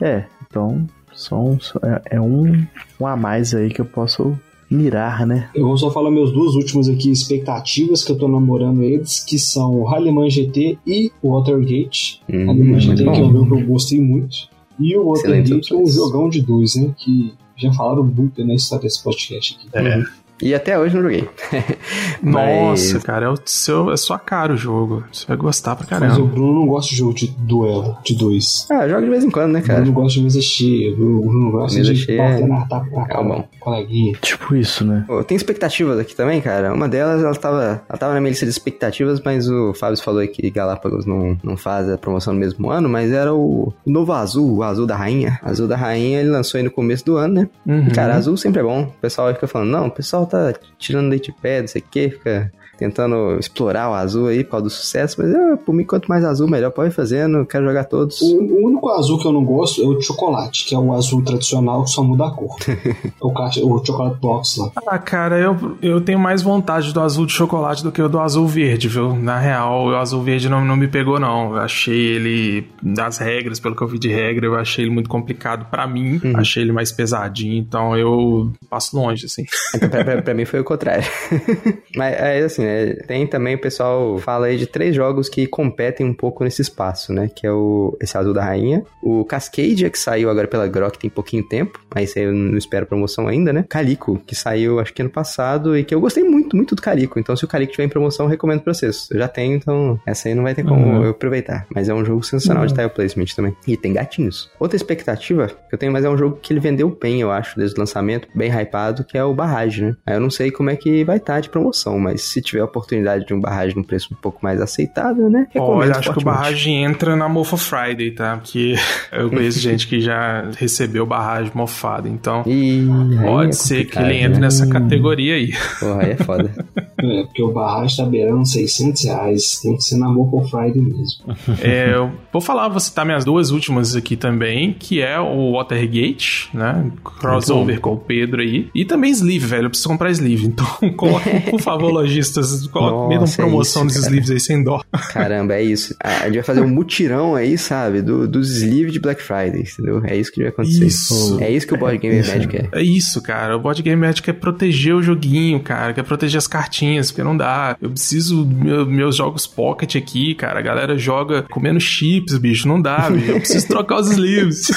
É, então são, é, é um, um a mais aí que eu posso mirar, né? Eu vou só falar meus dois últimos aqui, expectativas que eu tô namorando eles, que são o Rallyman GT e o Watergate. Hum, GT, bom. que é um jogo que eu gostei muito. E o Watergate é um jogão de dois, né? Que já falaram muito na história desse podcast aqui. É. E até hoje não joguei. Nossa, Mas- cara, é, o seu, é sua cara o jogo. Você vai gostar pra Mas o caramba. Bruno não gosta de jogo de duelo, de dois. Ah, eu jogo de vez em quando, né, O cara? Bruno gosta de mesa cheia. O Bruno gosta Mesa de cheia bater na tapa na é cara bom. do coleguinha. Tipo isso, né? Pô, tem expectativas aqui também, cara. Uma delas, ela tava, ela tava na minha lista de expectativas, mas o Fábio falou aí que Galápagos não, não faz a promoção no mesmo ano, mas era o novo azul, o azul da rainha. Azul da rainha, ele lançou aí no começo do ano, né? Uhum. Cara, azul sempre é bom. O pessoal fica falando, não, o pessoal tá tirando leite pé, não sei o que, fica tentando explorar o azul aí por causa do sucesso, mas eu, por mim, quanto mais azul, melhor. Pode ir fazendo, quero jogar todos. O, o único azul que eu não gosto é o de chocolate, que é o azul tradicional que só muda a cor. o, caixa, o chocolate box lá. Ah, cara, eu, eu tenho mais vontade do azul de chocolate do que o do azul verde, viu? Na real, o azul verde não, não me pegou, não. Eu achei ele, das regras, pelo que eu vi de regra, eu achei ele muito complicado pra mim. Achei ele mais pesadinho, então eu passo longe, assim. Então, pra, pra- pra mim foi o contrário. Mas é assim, é, tem também o pessoal fala aí de três jogos que competem um pouco nesse espaço, né? Que é o esse Azul da Rainha, o Cascadia, que saiu agora pela Grok tem pouquinho tempo, mas eu não espero promoção ainda, né? Calico, que saiu acho que ano passado e que eu gostei muito, muito do Calico. Então se o Calico tiver em promoção, eu recomendo pra vocês. Eu já tenho, então essa aí não vai ter como Uhum. eu aproveitar. Mas é um jogo sensacional de tile placement também. E tem gatinhos. Outra expectativa que eu tenho, mas é um jogo que ele vendeu bem, eu acho, desde o lançamento, bem hypado, que é o Barrage, né? Aí eu não sei como é que vai estar de promoção, mas se tiver a oportunidade de um Barrage num preço um pouco mais aceitável, né? Recomendo Olha, acho que o barragem entra na Mofa Friday, tá? Porque eu conheço gente que já recebeu barragem mofada, então Ih, aí pode é ser que ele entre né? nessa categoria aí. Porra, aí é foda. É, porque o barragem tá beirando 600 reais. Tem que ser na Moco Friday mesmo. É, eu vou falar, vou citar minhas duas últimas aqui também, que é o Watergate, né? Crossover com o Pedro aí. E também Sleeve, velho. Eu preciso comprar Sleeve. Então, coloque, por favor, lojistas, coloque meio uma Nossa, é promoção isso, desses cara. sleeves aí sem dó. Caramba, é isso. A gente vai fazer um mutirão aí, sabe? Do, dos sleeves de Black Friday, entendeu? É isso que vai acontecer. Isso. É isso que o Board Game Magic é. É isso, cara. O Board Game Magic quer proteger o joguinho, cara. Quer proteger as cartinhas, porque não dá. Eu preciso meu- meus jogos pocket aqui, cara. A galera joga comendo chips, bicho. Não dá, bicho. Eu preciso trocar os sleeves.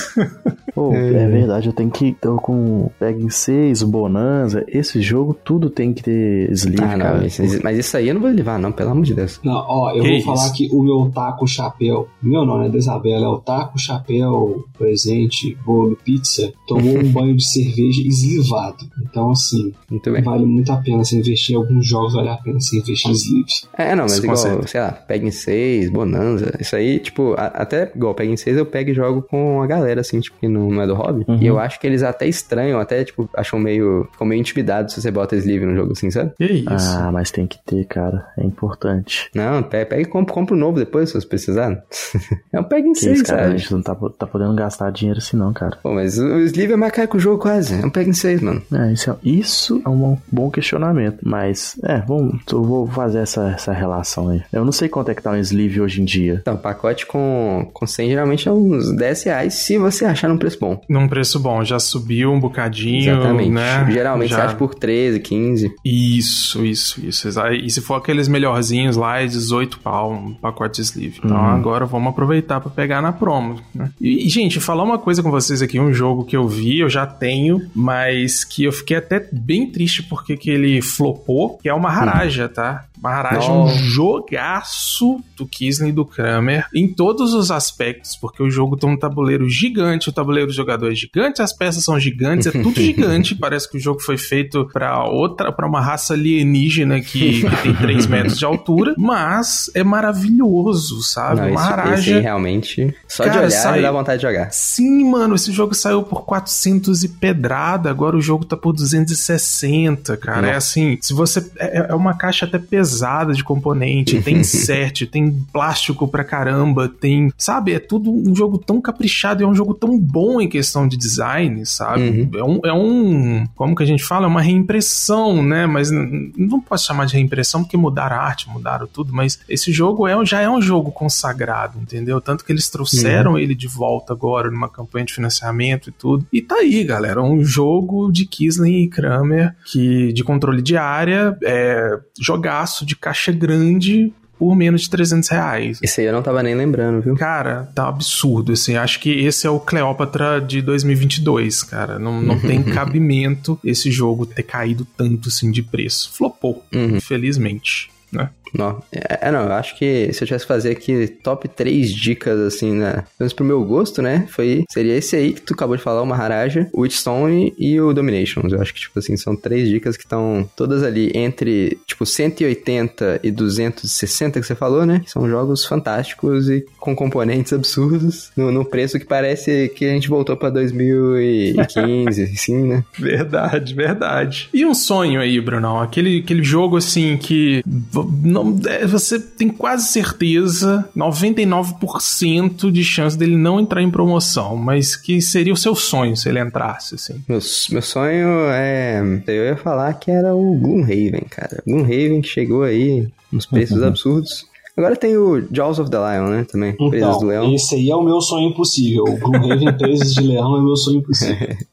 Pô, é. verdade, eu tenho que. Tô com Peg 6, Bonanza, esse jogo tudo tem que ter sleeve, Ah, não. cara. Mas, isso aí eu não vou levar, não, pelo amor de Deus. Não, ó, eu Que vou isso? falar que o meu taco chapéu, meu não, né, da Isabela, é o taco chapéu, presente, bolo, pizza, tomou um banho de cerveja eslivado. Então, assim, Muito bem. vale muito a pena você investir em alguns jogos, vale a pena você investir em sleeves. É, não, mas Isso igual, consegue. sei lá, Peg em 6, Bonanza, isso aí, tipo, a- até igual Peg em 6 eu pego e jogo com a galera, assim, tipo, que não, não é do hobby. Uhum. E eu acho que eles até estranham, até, tipo, acham meio, ficam meio intimidados se você bota sleeve no jogo, assim, sabe? Que isso. Ah, mas tem que ter, cara. É importante. Não, pega, pega e compra, compra um novo depois, se você precisar. é um Peg em Que 6, isso, cara, a gente não tá, tá podendo gastar dinheiro assim, não, cara. Pô, mas o sleeve é mais caro que o jogo quase. É um Peg em 6, mano. É, isso, é, isso é um bom- bom questionamento. Mas, é, vamos, eu vou fazer essa, essa relação aí. Eu não sei quanto é que tá um sleeve hoje em dia. Então, pacote com, com 100 geralmente é uns 10 reais, se você achar num preço bom. Num preço bom, já subiu um bocadinho, Exatamente. né? Geralmente já... você acha por 13, 15. Isso, isso, isso. E se for aqueles melhorzinhos lá, é 18 pau, um pacote de sleeve. Então Uhum. agora vamos aproveitar pra pegar na promo, né? E, gente, falar uma coisa com vocês aqui, um jogo que eu vi, eu já tenho, mas que eu fiquei até bem triste porque que ele flopou, que é o Maharaja, tá? Maharaja é um jogaço do Kisney e do Kramer em todos os aspectos, porque o jogo tem um tabuleiro gigante, o tabuleiro do jogador é gigante, as peças são gigantes, é tudo gigante. Parece que o jogo foi feito pra outra, para uma raça alienígena que, que tem 3 metros de altura, mas é maravilhoso, sabe? Não, esse, Maharaja. esse aí realmente, só Cara, de olhar dá vontade de jogar. Sim, mano, esse jogo saiu por 400 e pedrada, agora o jogo tá por 260, cara. É Nossa. assim, se você. É, é uma caixa até pesada de componente, tem insert, tem plástico pra caramba, tem. Sabe, é tudo um jogo tão caprichado e é um jogo tão bom em questão de design, sabe? É, um, é um. Como que a gente fala? É uma reimpressão, né? Mas não posso chamar de reimpressão porque mudaram a arte, mudaram tudo, mas esse jogo é, já é um jogo consagrado, entendeu? Tanto que eles trouxeram ele de volta agora numa campanha de financiamento e tudo. E tá aí, galera, um jogo de Kisling e Kramer que de controle de área, é, jogaço de caixa grande por menos de 300 reais. Esse aí eu não tava nem lembrando, viu? Cara, tá um absurdo, assim. Acho que esse é o Cleópatra de 2022, cara. Não, não tem cabimento esse jogo ter caído tanto, assim, de preço. Flopou, Uhum. infelizmente, né? Não, é, é, não, eu acho que se eu tivesse que fazer aqui top 3 dicas, assim, né? Pelo menos pro meu gosto, né? Foi, seria esse aí que tu acabou de falar, o Maharaja, o Witchstone e o Dominations. Eu acho que, tipo assim, são três dicas que estão todas ali entre, tipo, 180 e 260 que você falou, né? São jogos fantásticos e com componentes absurdos, no, no preço que parece que a gente voltou pra 2015, assim, né? Verdade, verdade. E um sonho aí, Brunão? Aquele, aquele jogo assim que v- não, é, você tem quase certeza, 99% de chance dele não entrar em promoção, mas que seria o seu sonho se ele entrasse, assim. Meu, meu sonho é. Eu ia falar que era o Gloomhaven, cara. Gloomhaven que chegou aí nos preços absurdos. Agora tem o Jaws of the Lion, né? Também. Presas do Então, Leão. esse aí é o meu sonho impossível. O Gloomhaven Presas de Leão é meu sonho impossível.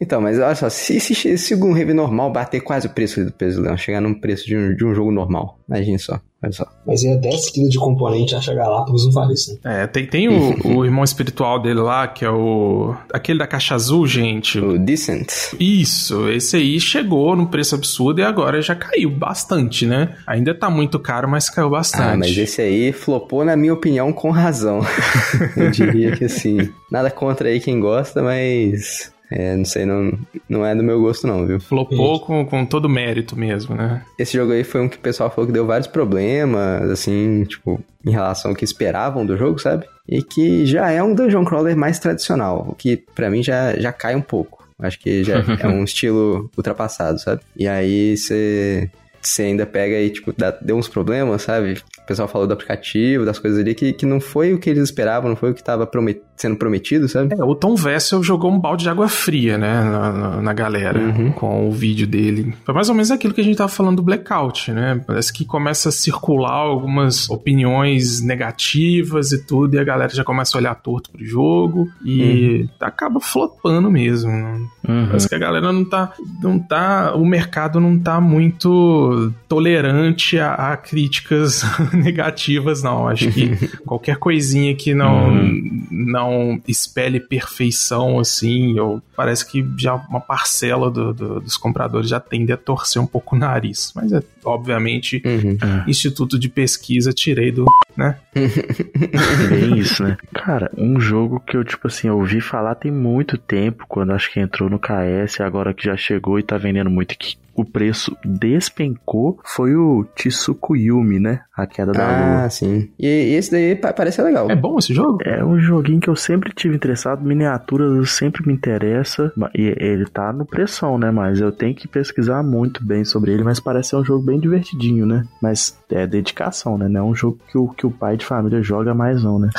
Então, mas olha só, se, se, se o Gloomhaven normal bater quase o preço do Preso do Leão, chegar num preço de um, de um jogo normal. Imagine só, olha só. Mas é 10 quilos de componente, acha Galápagos não faz isso. Né? É, tem, tem o, o irmão espiritual dele lá, que é o. aquele da caixa azul, gente. O Decent. Isso, esse aí chegou num preço absurdo e agora já caiu bastante, né? Ainda tá muito caro, mas caiu bastante. Ah, mas esse aí flopou, na minha opinião, com razão. Eu diria que assim, nada contra aí quem gosta, mas. É, não sei, não, não é do meu gosto, não, viu? Flopou com, com todo mérito mesmo, né? Esse jogo aí foi um que o pessoal falou que deu vários problemas, assim, tipo, em relação ao que esperavam do jogo, sabe? E que já é um dungeon crawler mais tradicional, o que pra mim já, já cai um pouco. Acho que já é um estilo ultrapassado, sabe? E aí você você ainda pega e, tipo, dá, deu uns problemas, sabe? O pessoal falou do aplicativo, das coisas ali, que, que não foi o que eles esperavam, não foi o que tava promet- sendo prometido, sabe? É, o Tom Vessel jogou um balde de água fria, né, na, na- na galera, Uhum. com o vídeo dele. Foi mais ou menos aquilo que a gente tava falando do Blackout, né? Parece que começa a circular algumas opiniões negativas e tudo, e a galera já começa a olhar torto pro jogo e acaba flopando mesmo. né? Uhum. Parece que a galera não tá, não tá. O mercado não tá muito tolerante a, a críticas negativas, não. Acho que qualquer coisinha que não, não espelhe perfeição, assim, ou parece que já uma parcela do- do- dos compradores já tende a torcer um pouco o nariz. Mas é, obviamente, Uhum. Instituto de Pesquisa, tirei do. né? Bem isso, né? Cara, um jogo que eu, tipo assim, ouvi falar tem muito tempo, quando acho que entrou no KS, agora que já chegou e tá vendendo muito, que o preço despencou, foi o Tsukuyumi, né? A queda da lua. Ah, sim. E, e esse daí pa- parece legal. É bom esse jogo? É um joguinho que eu sempre tive interessado, miniaturas sempre me interessa, e ele tá no pressão, né? Mas eu tenho que pesquisar muito bem sobre ele, mas parece ser um jogo bem divertidinho, né? Mas é dedicação, né? Não é um jogo que o, que o pai de família joga mais não, né?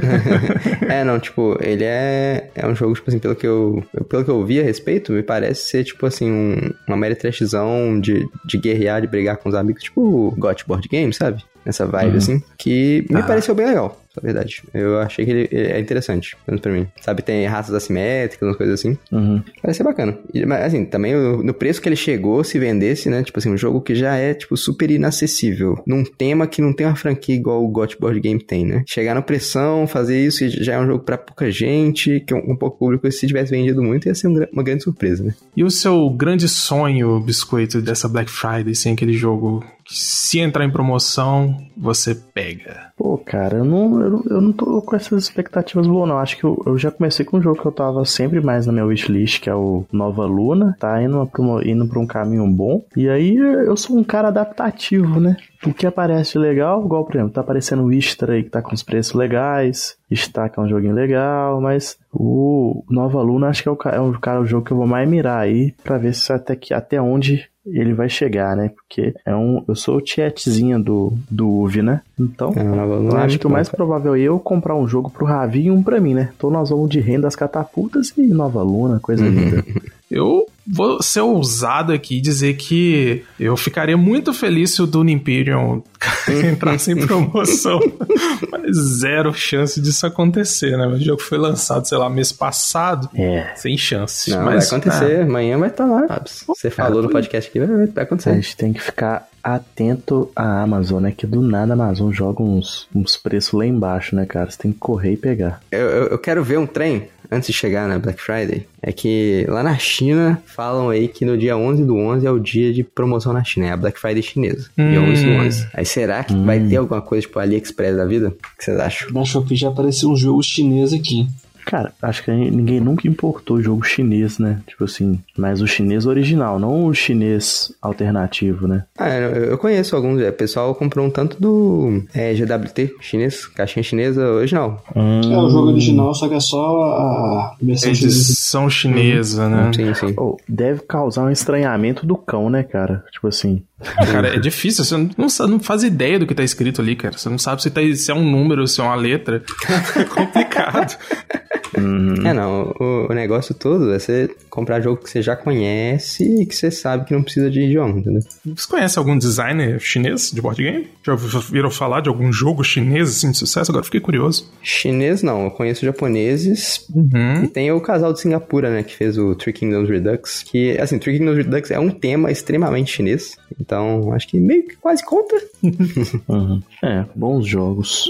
é, não, tipo, ele é, é um jogo, tipo assim, pelo que eu, pelo que eu vi a respeito, me parece ser, tipo assim, um, uma mera trashzão de, de guerrear, de brigar com os amigos, tipo GOT Board Game, sabe? Nessa vibe, Uhum. assim, que me Ah. pareceu bem legal, na verdade. Eu achei que ele é interessante, pelo menos pra mim. Sabe, tem raças assimétricas, umas coisas assim. Uhum. Parece ser bacana. E, mas, assim, também o- no preço que ele chegou, se vendesse, né? Tipo assim, um jogo que já é, tipo, super inacessível. Num tema que não tem uma franquia igual o GOT Board Game tem, né? Chegar no pressão, fazer isso, e já é um jogo pra pouca gente, que um, um pouco público, se tivesse vendido muito, ia ser um uma grande surpresa, né? E o seu grande sonho, biscoito, dessa Black Friday, sem aquele jogo se entrar em promoção, você pega? Pô, cara, eu não, eu, não- eu não tô com essas expectativas boas, não. Acho que eu, eu já comecei com um jogo que eu tava sempre mais na minha wishlist, que é o Nova Luna. Tá indo uma- indo pra um caminho bom. E aí eu sou um cara adaptativo, né? O que aparece legal, igual, por exemplo, tá aparecendo o Istra aí que tá com os preços legais. Stack é um joguinho legal, mas o Nova Luna acho que é o, é cara, o jogo que eu vou mais mirar aí pra ver se até, que, até onde ele vai chegar, né? Porque é um, eu sou o tietzinha do, do UV, né? Então, É, uma Nova eu é acho que o mais provável é eu comprar um jogo pro Ravi e um pra mim, né? Então nós vamos de renda das catapultas e Nova Luna, coisa linda. Eu vou ser ousado aqui e dizer que eu ficaria muito feliz se o Dune Imperium entrasse em promoção. Mas zero chance disso acontecer, né? O jogo foi lançado, sei lá, mês passado. É. Sem chance. Não, Mas, vai acontecer. Amanhã vai estar lá. sabe? Você falou no podcast aqui, vai, vai A acontecer. gente tem que ficar atento à Amazon, né? Que do nada a Amazon joga uns, uns preços lá embaixo, né, cara? Você tem que correr e pegar. Eu, eu, eu quero ver um trem antes de chegar na Black Friday. É que lá na China falam aí que no dia 11 do 11 é o dia de promoção na China. É a Black Friday chinesa. Dia Hum. 11 do 11. Aí será que vai ter alguma coisa tipo AliExpress da vida? O que vocês acham? Na Shopee já apareceu um jogo chinês aqui. Cara, acho que ninguém nunca importou jogo chinês, né? Tipo assim, mas o chinês original, não o chinês alternativo, né? Ah, eu, conheço alguns. É, o pessoal comprou um tanto do é, GWT chinês, caixinha chinesa original. É o jogo original, só que é só a versão chinesa. Edição chinesa, né? Sim, sim. Oh, deve causar um estranhamento do cão, né, cara? Tipo assim. Cara, é difícil. Você não, não faz ideia do que tá escrito ali, cara. Você não sabe se, tá, se é um número, se é uma letra. É complicado. É, não. O, o negócio todo é você comprar jogo que você já conhece e que você sabe que não precisa de idioma, entendeu? Você conhece algum designer chinês de board game? Já ouvi- viram falar de algum jogo chinês assim de sucesso? Agora fiquei curioso. Chinês não, eu conheço japoneses Uhum. e tem o casal de Singapura, né, que fez o Three Kingdoms Redux, que, assim, Three Kingdoms Redux é um tema extremamente chinês, então acho que meio que quase conta. uhum. É, bons jogos.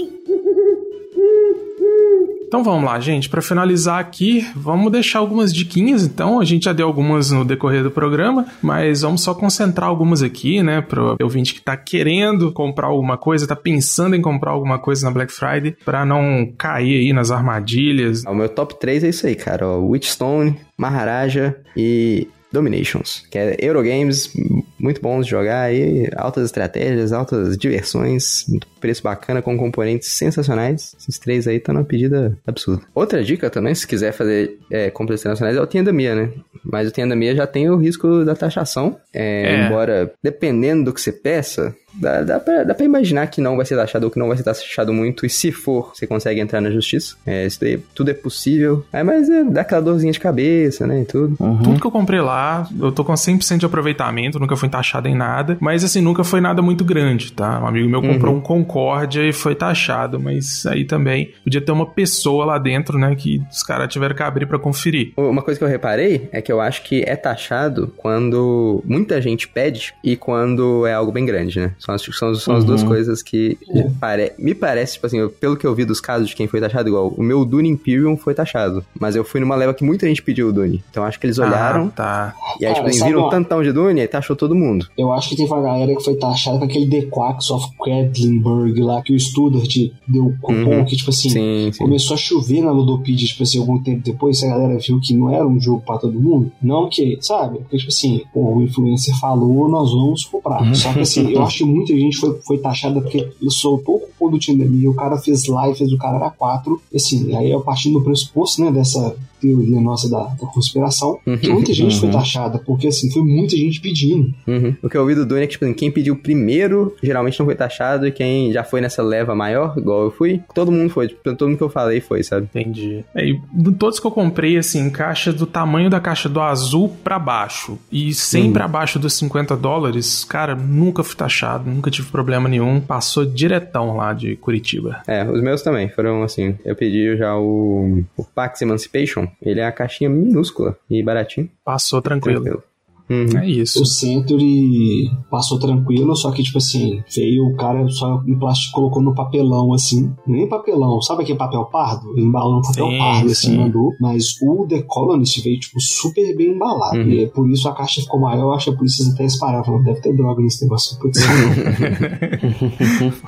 Então vamos lá, gente. Pra finalizar aqui, vamos deixar algumas diquinhas. Então, a gente já deu algumas no decorrer do programa, mas vamos só concentrar algumas aqui, né? Pro ouvinte que tá querendo comprar alguma coisa, tá pensando em comprar alguma coisa na Black Friday, pra não cair aí nas armadilhas. O meu top 3 é isso aí, cara, ó, Witchstone, Maharaja e Dominations, que é Eurogames muito bons de jogar aí, altas estratégias, altas diversões, preço bacana com componentes sensacionais. Esses três aí estão numa pedida absurda. Outra dica também, se quiser fazer é, compras internacionais, é o Tenda Mia, né? Mas o Tenda Mia já tem o risco da taxação, é, É. embora dependendo do que você peça, Dá, dá, pra, dá pra imaginar que não vai ser taxado ou que não vai ser taxado muito, e se for, você consegue entrar na justiça. É, isso daí, tudo é possível. É, mas é, dá aquela dorzinha de cabeça, né, e tudo. Uhum. Tudo que eu comprei lá, eu tô com 100% de aproveitamento, nunca fui taxado em nada, mas assim, nunca foi nada muito grande, tá? Um amigo meu comprou um Concórdia e foi taxado, mas aí também podia ter uma pessoa lá dentro, né, que os caras tiveram que abrir pra conferir. Uma coisa que eu reparei é que eu acho que é taxado quando muita gente pede e quando é algo bem grande, né? São as, são, são as duas coisas que pare- me parece, tipo assim, eu- pelo que eu vi dos casos de quem foi taxado, igual o meu Dune Imperium foi taxado, mas eu fui numa leva que muita gente pediu o Dune. Então acho que eles olharam Ah, tá. e aí, Cara, tipo, eles sabe viram uma- tantão de Dune e taxou todo mundo. Eu acho que teve uma galera que foi taxada com aquele The Quacks of Quedlinburg lá, que o Studart deu cupom, Uhum. que tipo assim, Sim, sim. começou a chover na Ludopedia, tipo assim, algum tempo depois, a galera viu que não era um jogo pra todo mundo. Não que, sabe? Porque, tipo assim, pô, o influencer falou, nós vamos comprar. Só que assim, eu acho muita gente foi, foi taxada porque ele soltou o cupom do Tindemir, o cara fez live, fez o cara era 4. Assim, aí eu partindo do pressuposto, né, dessa teoria nossa da, da conspiração, que muita gente foi taxada, porque assim, foi muita gente pedindo. Uhum. O que eu ouvi do Dune é que, tipo, assim, quem pediu primeiro geralmente não foi taxado e quem já foi nessa leva maior, igual eu fui, todo mundo foi. Tipo, todo mundo que eu falei foi, sabe? Entendi. É, e de todos que eu comprei, assim, caixa do tamanho da caixa do azul pra baixo e sempre abaixo dos 50 dólares, cara, nunca fui taxado, nunca tive problema nenhum. Passou diretão lá de Curitiba. É, os meus também foram assim. Eu pedi já o, o Pax Emancipation. Ele é a caixinha minúscula e baratinho. Passou tranquilo. Tranquilo. Uhum. É isso. O Century passou tranquilo, só que, tipo assim, veio o cara só em plástico colocou no papelão, assim. Nem papelão, sabe aquele papel pardo? Ele embalou no papel Sim, pardo, assim, sim. mandou. Mas o The Colonist veio, tipo, super bem embalado. Uhum. E é por isso a caixa ficou maior. Eu acho que por isso eles até espararam. Falaram, Deve ter droga nesse negócio. Putz,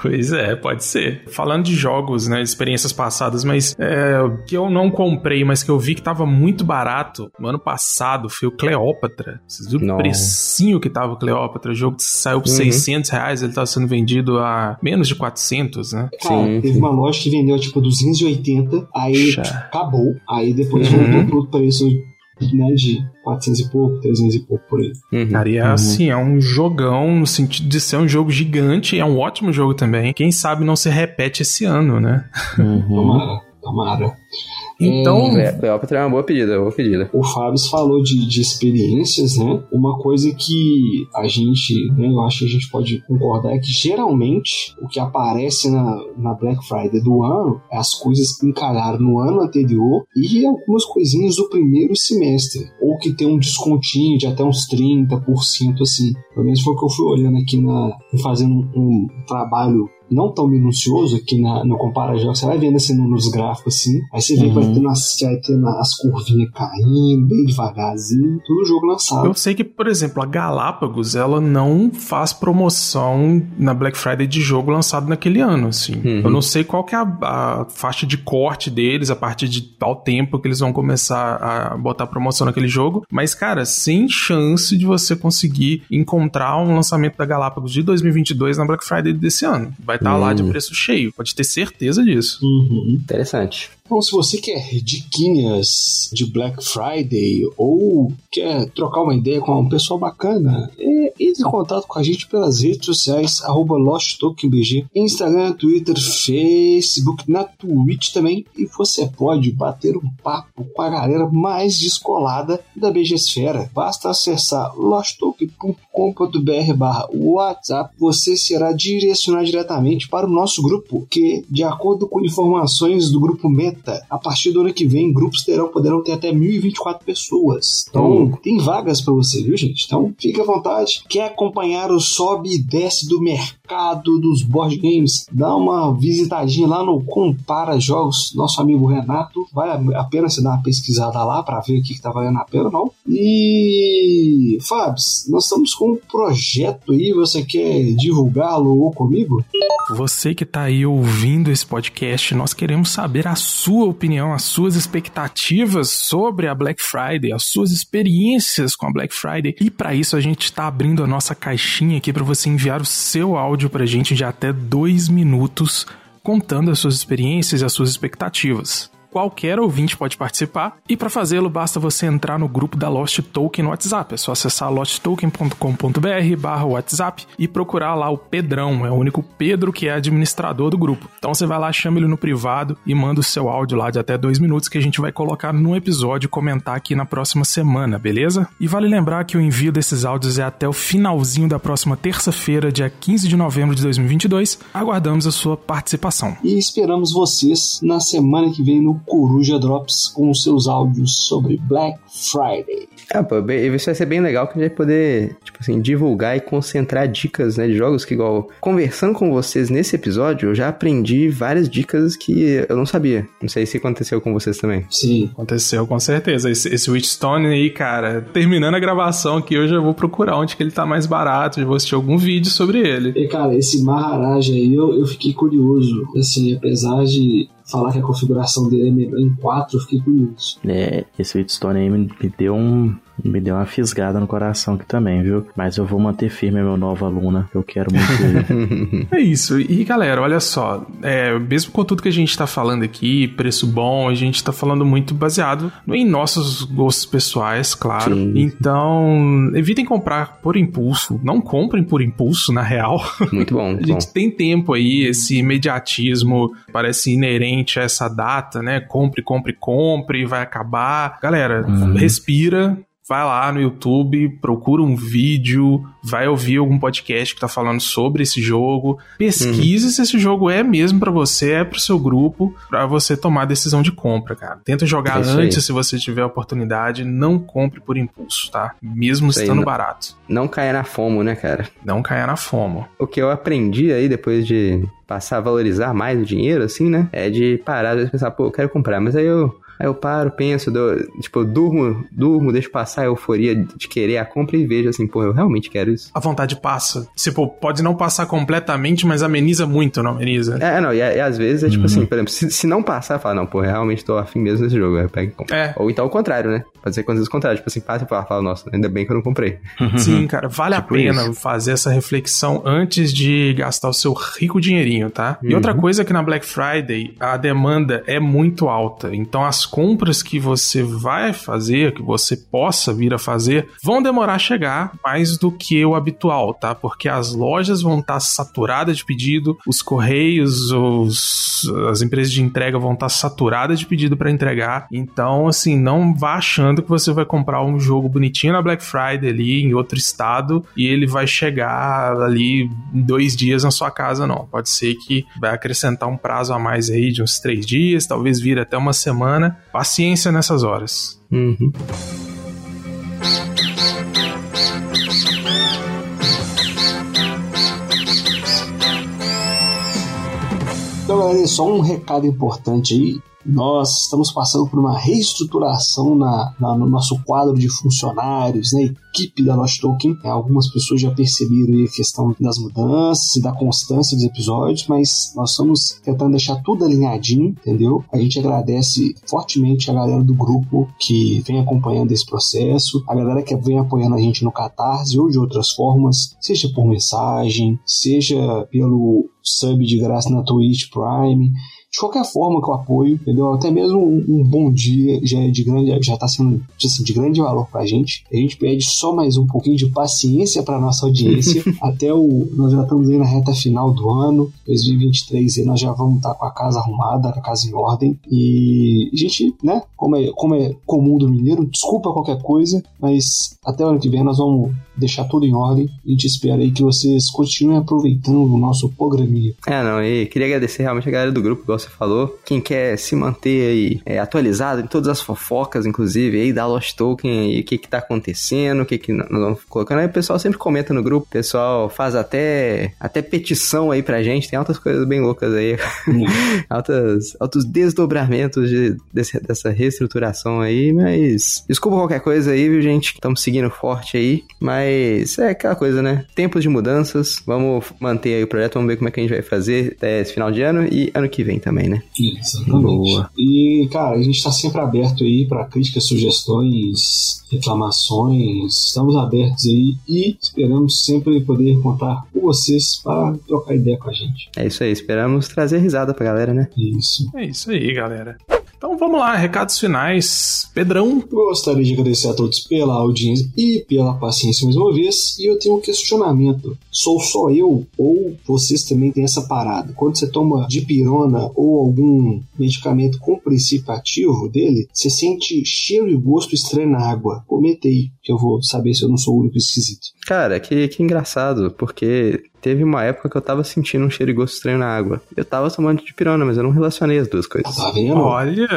pois é, pode ser. Falando de jogos, né, experiências passadas, mas é, o que eu não comprei, mas que eu vi que tava muito barato no ano passado foi o Cleópatra. Vocês viram o Não. precinho que tava o Cleópatra? O jogo saiu por Uhum. 600 reais, ele tava sendo vendido a menos de 400, né? Cara, Sim, teve sim. uma loja que vendeu, tipo, 280. Aí tipo, acabou. Aí depois Uhum. voltou pro preço, né, de 400 e pouco, 300 e pouco por aí. Uhum. Cara, e é assim, é um jogão no sentido de ser um jogo gigante, é um ótimo jogo também. Quem sabe não se repete esse ano, né? Uhum. Tomara, tomara. Então, É, Cleópatra é uma boa pedida, uma boa pedida. O Fábio falou de, de experiências, né? Uma coisa que a gente, né, eu acho que a gente pode concordar é que geralmente o que aparece na, na Black Friday do ano é as coisas que encalharam no ano anterior e algumas coisinhas do primeiro semestre. Ou que tem um descontinho de até uns 30%, assim. Pelo menos foi o que eu fui olhando aqui na. fazendo um, um trabalho não tão minucioso aqui na, no Compara Jogos, você vai vendo assim no- nos gráficos assim, aí você vê que vai Uhum. tendo as, que vai tendo as curvinhas caindo, bem devagarzinho, tudo jogo lançado. eu sei que, por exemplo, a Galápagos, ela não faz promoção na Black Friday de jogo lançado naquele ano, assim. Uhum. Eu não sei qual que é a, a faixa de corte deles, a partir de tal tempo que eles vão começar a botar promoção naquele jogo, mas, cara, sem chance de você conseguir encontrar um lançamento da Galápagos de 2022 na Black Friday desse ano. Vai estar lá de Hum. preço cheio, pode ter certeza disso. Uhum. Interessante. Então, se você quer diquinhas de Black Friday ou quer trocar uma ideia com um pessoal bacana, é, entre em contato com a gente pelas redes sociais, arroba LostTokenBG, Instagram, Twitter, Facebook, na Twitch também. E você pode bater um papo com a galera mais descolada da BG Esfera. Basta acessar losttoken.com.br barra WhatsApp, você será direcionado diretamente para o nosso grupo, que, de acordo com informações do grupo Meta, a partir do ano que vem, grupos terão, poderão ter até 1024 pessoas. Então, tem vagas para você, viu, gente? Então, fique à vontade. Quer acompanhar o sobe e desce do mercado dos board games? Dá uma visitadinha lá no Compara Jogos, nosso amigo Renato. Vale a pena você dar uma pesquisada lá para ver o que, que tá valendo a pena ou não. E, Fabs, nós estamos com um projeto aí, você quer divulgá-lo ou comigo? Você que tá aí ouvindo esse podcast, nós queremos saber a sua opinião, as suas expectativas sobre a Black Friday, as suas experiências com a Black Friday. E para isso a gente tá abrindo a nossa caixinha aqui para você enviar o seu áudio pra gente de até dois minutos, contando as suas experiências e as suas expectativas. Qualquer ouvinte pode participar e para fazê-lo basta você entrar no grupo da Lost Token no WhatsApp. É só acessar losttoken.com.br barra WhatsApp e procurar lá o Pedrão. É o único Pedro que é administrador do grupo. Então você vai lá, chama ele no privado e manda o seu áudio lá de até dois minutos que a gente vai colocar no episódio e comentar aqui na próxima semana, beleza? E vale lembrar que o envio desses áudios é até o finalzinho da próxima terça-feira, dia 15 de novembro de 2022. Aguardamos a sua participação. E esperamos vocês na semana que vem no Coruja Drops com os seus áudios sobre Black Friday. Ah, pô, bem- isso vai ser bem legal que a gente vai poder, tipo assim, divulgar e concentrar dicas, né, de jogos que, igual, conversando com vocês nesse episódio, eu já aprendi várias dicas que eu não sabia. Não sei se aconteceu com vocês também. Sim. Aconteceu, com certeza. Esse, esse Witchstone aí, cara, terminando a gravação aqui, eu já vou procurar onde que ele tá mais barato, já vou assistir algum vídeo sobre ele. E cara, esse Maharaj aí eu, eu fiquei curioso. Assim, apesar de falar que a configuração dele é melhor em 4, eu fiquei curioso. É, esse Wheatstone aí me, deu um. Me deu uma fisgada no coração aqui também, viu? Mas eu vou manter firme a meu novo aluna, que eu quero muito ele. É isso. E galera, olha só, é, mesmo com tudo que a gente tá falando aqui, preço bom, a gente tá falando muito baseado em nossos gostos pessoais, claro. Sim. Então, evitem comprar por impulso. Não comprem por impulso, na real. Muito bom, A muito bom. gente tem tempo aí, esse imediatismo parece inerente a essa data, né? Compre, compre, compre, vai acabar. Galera, Uhum. respira. Vai lá no YouTube, procura um vídeo, vai ouvir algum podcast que tá falando sobre esse jogo. Pesquise se esse jogo é mesmo pra você, é pro seu grupo, pra você tomar a decisão de compra, cara. Tenta jogar É isso aí. antes se você tiver a oportunidade, não compre por impulso, tá? Mesmo Isso estando não- barato. Não caia na fomo, né, cara? Não caia na fome. O que eu aprendi aí depois de passar a valorizar mais o dinheiro, assim, né? É de parar, vezes pensar, pô, eu quero comprar, mas aí eu. Aí eu paro, penso, dou- tipo, eu durmo, durmo, deixo passar a euforia de querer a compra e vejo assim, pô, eu realmente quero isso. a vontade passa. Tipo, pode não passar completamente, mas ameniza muito, não ameniza? É, não, e, e às vezes é tipo assim, por exemplo, se, se não passar, fala, não, pô, eu realmente tô afim mesmo desse jogo, aí eu pego e compro. É. Ou então o contrário, né? Pode ser coisas contrárias. Tipo assim, passa e fala, nossa, ainda bem que eu não comprei. Sim, cara, vale Tipo a pena isso. fazer essa reflexão antes de gastar o seu rico dinheirinho, tá? E Uhum. outra coisa é que na Black Friday a demanda é muito alta. Então as compras que você vai fazer, que você possa vir a fazer, vão demorar a chegar mais do que o habitual, tá? Porque as lojas vão estar saturadas de pedido, os correios, os, as empresas de entrega vão estar saturadas de pedido para entregar. Então, assim, não vá achando que você vai comprar um jogo bonitinho na Black Friday ali em outro estado e ele vai chegar ali dois dias na sua casa, não. Pode ser que vai acrescentar um prazo a mais aí de uns três dias, talvez vir até uma semana. Paciência nessas horas. Uhum. Então, galera, só um recado importante aí. Nós estamos passando por uma reestruturação na, na- no nosso quadro de funcionários, né? Equipe da Lost Token. É, algumas pessoas já perceberam a questão das mudanças e da constância dos episódios, mas nós estamos tentando deixar tudo alinhadinho, entendeu? A gente agradece fortemente a galera do grupo que vem acompanhando esse processo, a galera que vem apoiando a gente no Catarse ou de outras formas, seja por mensagem, seja pelo sub de graça na Twitch Prime, de qualquer forma que eu apoio, entendeu? Até mesmo um, um bom dia já é de grande, já tá sendo assim, de grande valor pra gente. A gente pede só mais um pouquinho de paciência pra nossa audiência. Até o. Nós já estamos aí na reta final do ano, 2023, aí nós já vamos estar com a casa arrumada, a casa em ordem. E a gente, né, como é, como é comum do mineiro, desculpa qualquer coisa, mas até o ano que vem nós vamos deixar tudo em ordem. A gente espera aí que vocês continuem aproveitando o nosso programinha. É, não, e queria agradecer realmente a galera do grupo, igual você falou. Quem quer se manter aí é, atualizado em todas as fofocas, inclusive, aí da Lost Token, aí, o que que tá acontecendo, o que que nós vamos colocando. Aí o pessoal sempre comenta no grupo, o pessoal faz até, até petição aí pra gente, tem altas coisas bem loucas aí. altas, altos desdobramentos de, desse- dessa reestruturação aí, mas desculpa qualquer coisa aí, viu, gente? Estamos seguindo forte aí, mas é aquela coisa, né? Tempos de mudanças, vamos manter aí o projeto, vamos ver como é que a gente vai fazer até esse final de ano e ano que vem também, né? Exatamente. Boa. E, cara, a gente tá sempre aberto aí para críticas, sugestões, reclamações. Estamos abertos aí e esperamos sempre poder contar com vocês para trocar ideia com a gente. É isso aí, esperamos trazer risada pra galera, né? Isso. É isso aí, galera. Então vamos lá, recados finais. Pedrão, Gostaria de agradecer a todos pela audiência e pela paciência mais uma vez. E eu tenho um questionamento: sou só eu ou vocês também têm essa parada? Quando você toma dipirona ou algum medicamento com princípio ativo dele, você sente cheiro e gosto estranho na água. Comenta aí, que eu vou saber se eu não sou o único esquisito. Cara, que, que engraçado, porque teve uma época que eu tava sentindo um cheiro e gosto estranho na água. Eu tava tomando de pirona, mas eu não relacionei as duas coisas. Tá vendo? olha.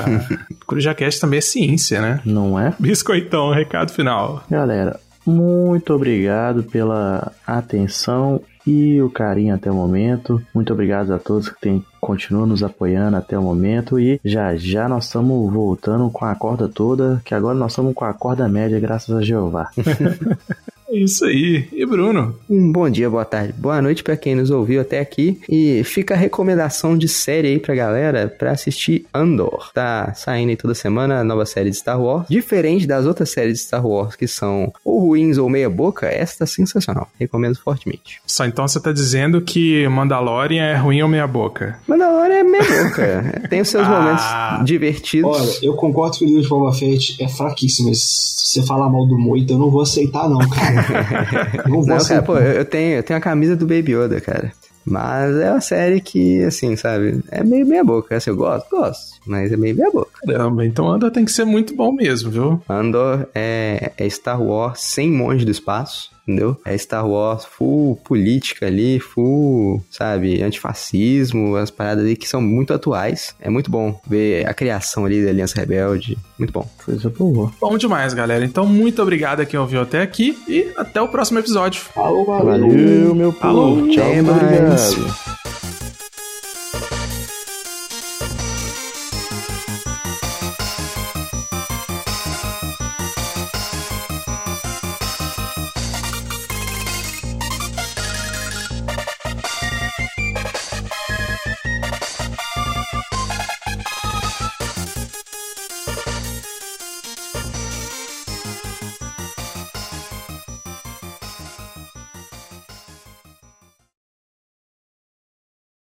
CrujaCast também é ciência, né? Não é? Biscoitão, recado final. Galera, muito obrigado pela atenção e o carinho até o momento. Muito obrigado a todos que tem, continuam nos apoiando até o momento. E já já nós estamos voltando com a corda toda, que agora nós estamos com a corda média, graças a Jeová. É isso aí. E Bruno? Um bom dia, boa tarde, boa noite pra quem nos ouviu até aqui. E fica a recomendação de série aí pra galera pra assistir Andor. Tá saindo aí toda semana a nova série de Star Wars. Diferente das outras séries de Star Wars que são ou ruins ou meia boca, essa tá sensacional. Recomendo fortemente. Só então você tá dizendo que Mandalorian é ruim ou meia boca? Mandalorian é meia boca. Tem os seus Ah. momentos divertidos. Olha, eu concordo que o livro de Boba Fett é fraquíssimo, mas se você falar mal do Moito, eu não vou aceitar, não, cara. Não cara, pô, eu eu tenho, eu tenho a camisa do Baby Yoda, cara. Mas é uma série que, assim, sabe, é meio meia boca. Assim, eu gosto, gosto, mas é meio meia boca. Caramba, então Andor tem que ser muito bom mesmo, viu? Andor é, é Star Wars sem monge do espaço, entendeu? É Star Wars full política ali, full, sabe, antifascismo, as paradas ali que são muito atuais. É muito bom ver a criação ali da Aliança Rebelde. Muito bom. Coisa boa. Bom demais, galera. Então, muito obrigado a quem ouviu até aqui e até o próximo episódio. Falou, valeu. Valeu, meu povo. Falou. Tchau, mais. obrigado.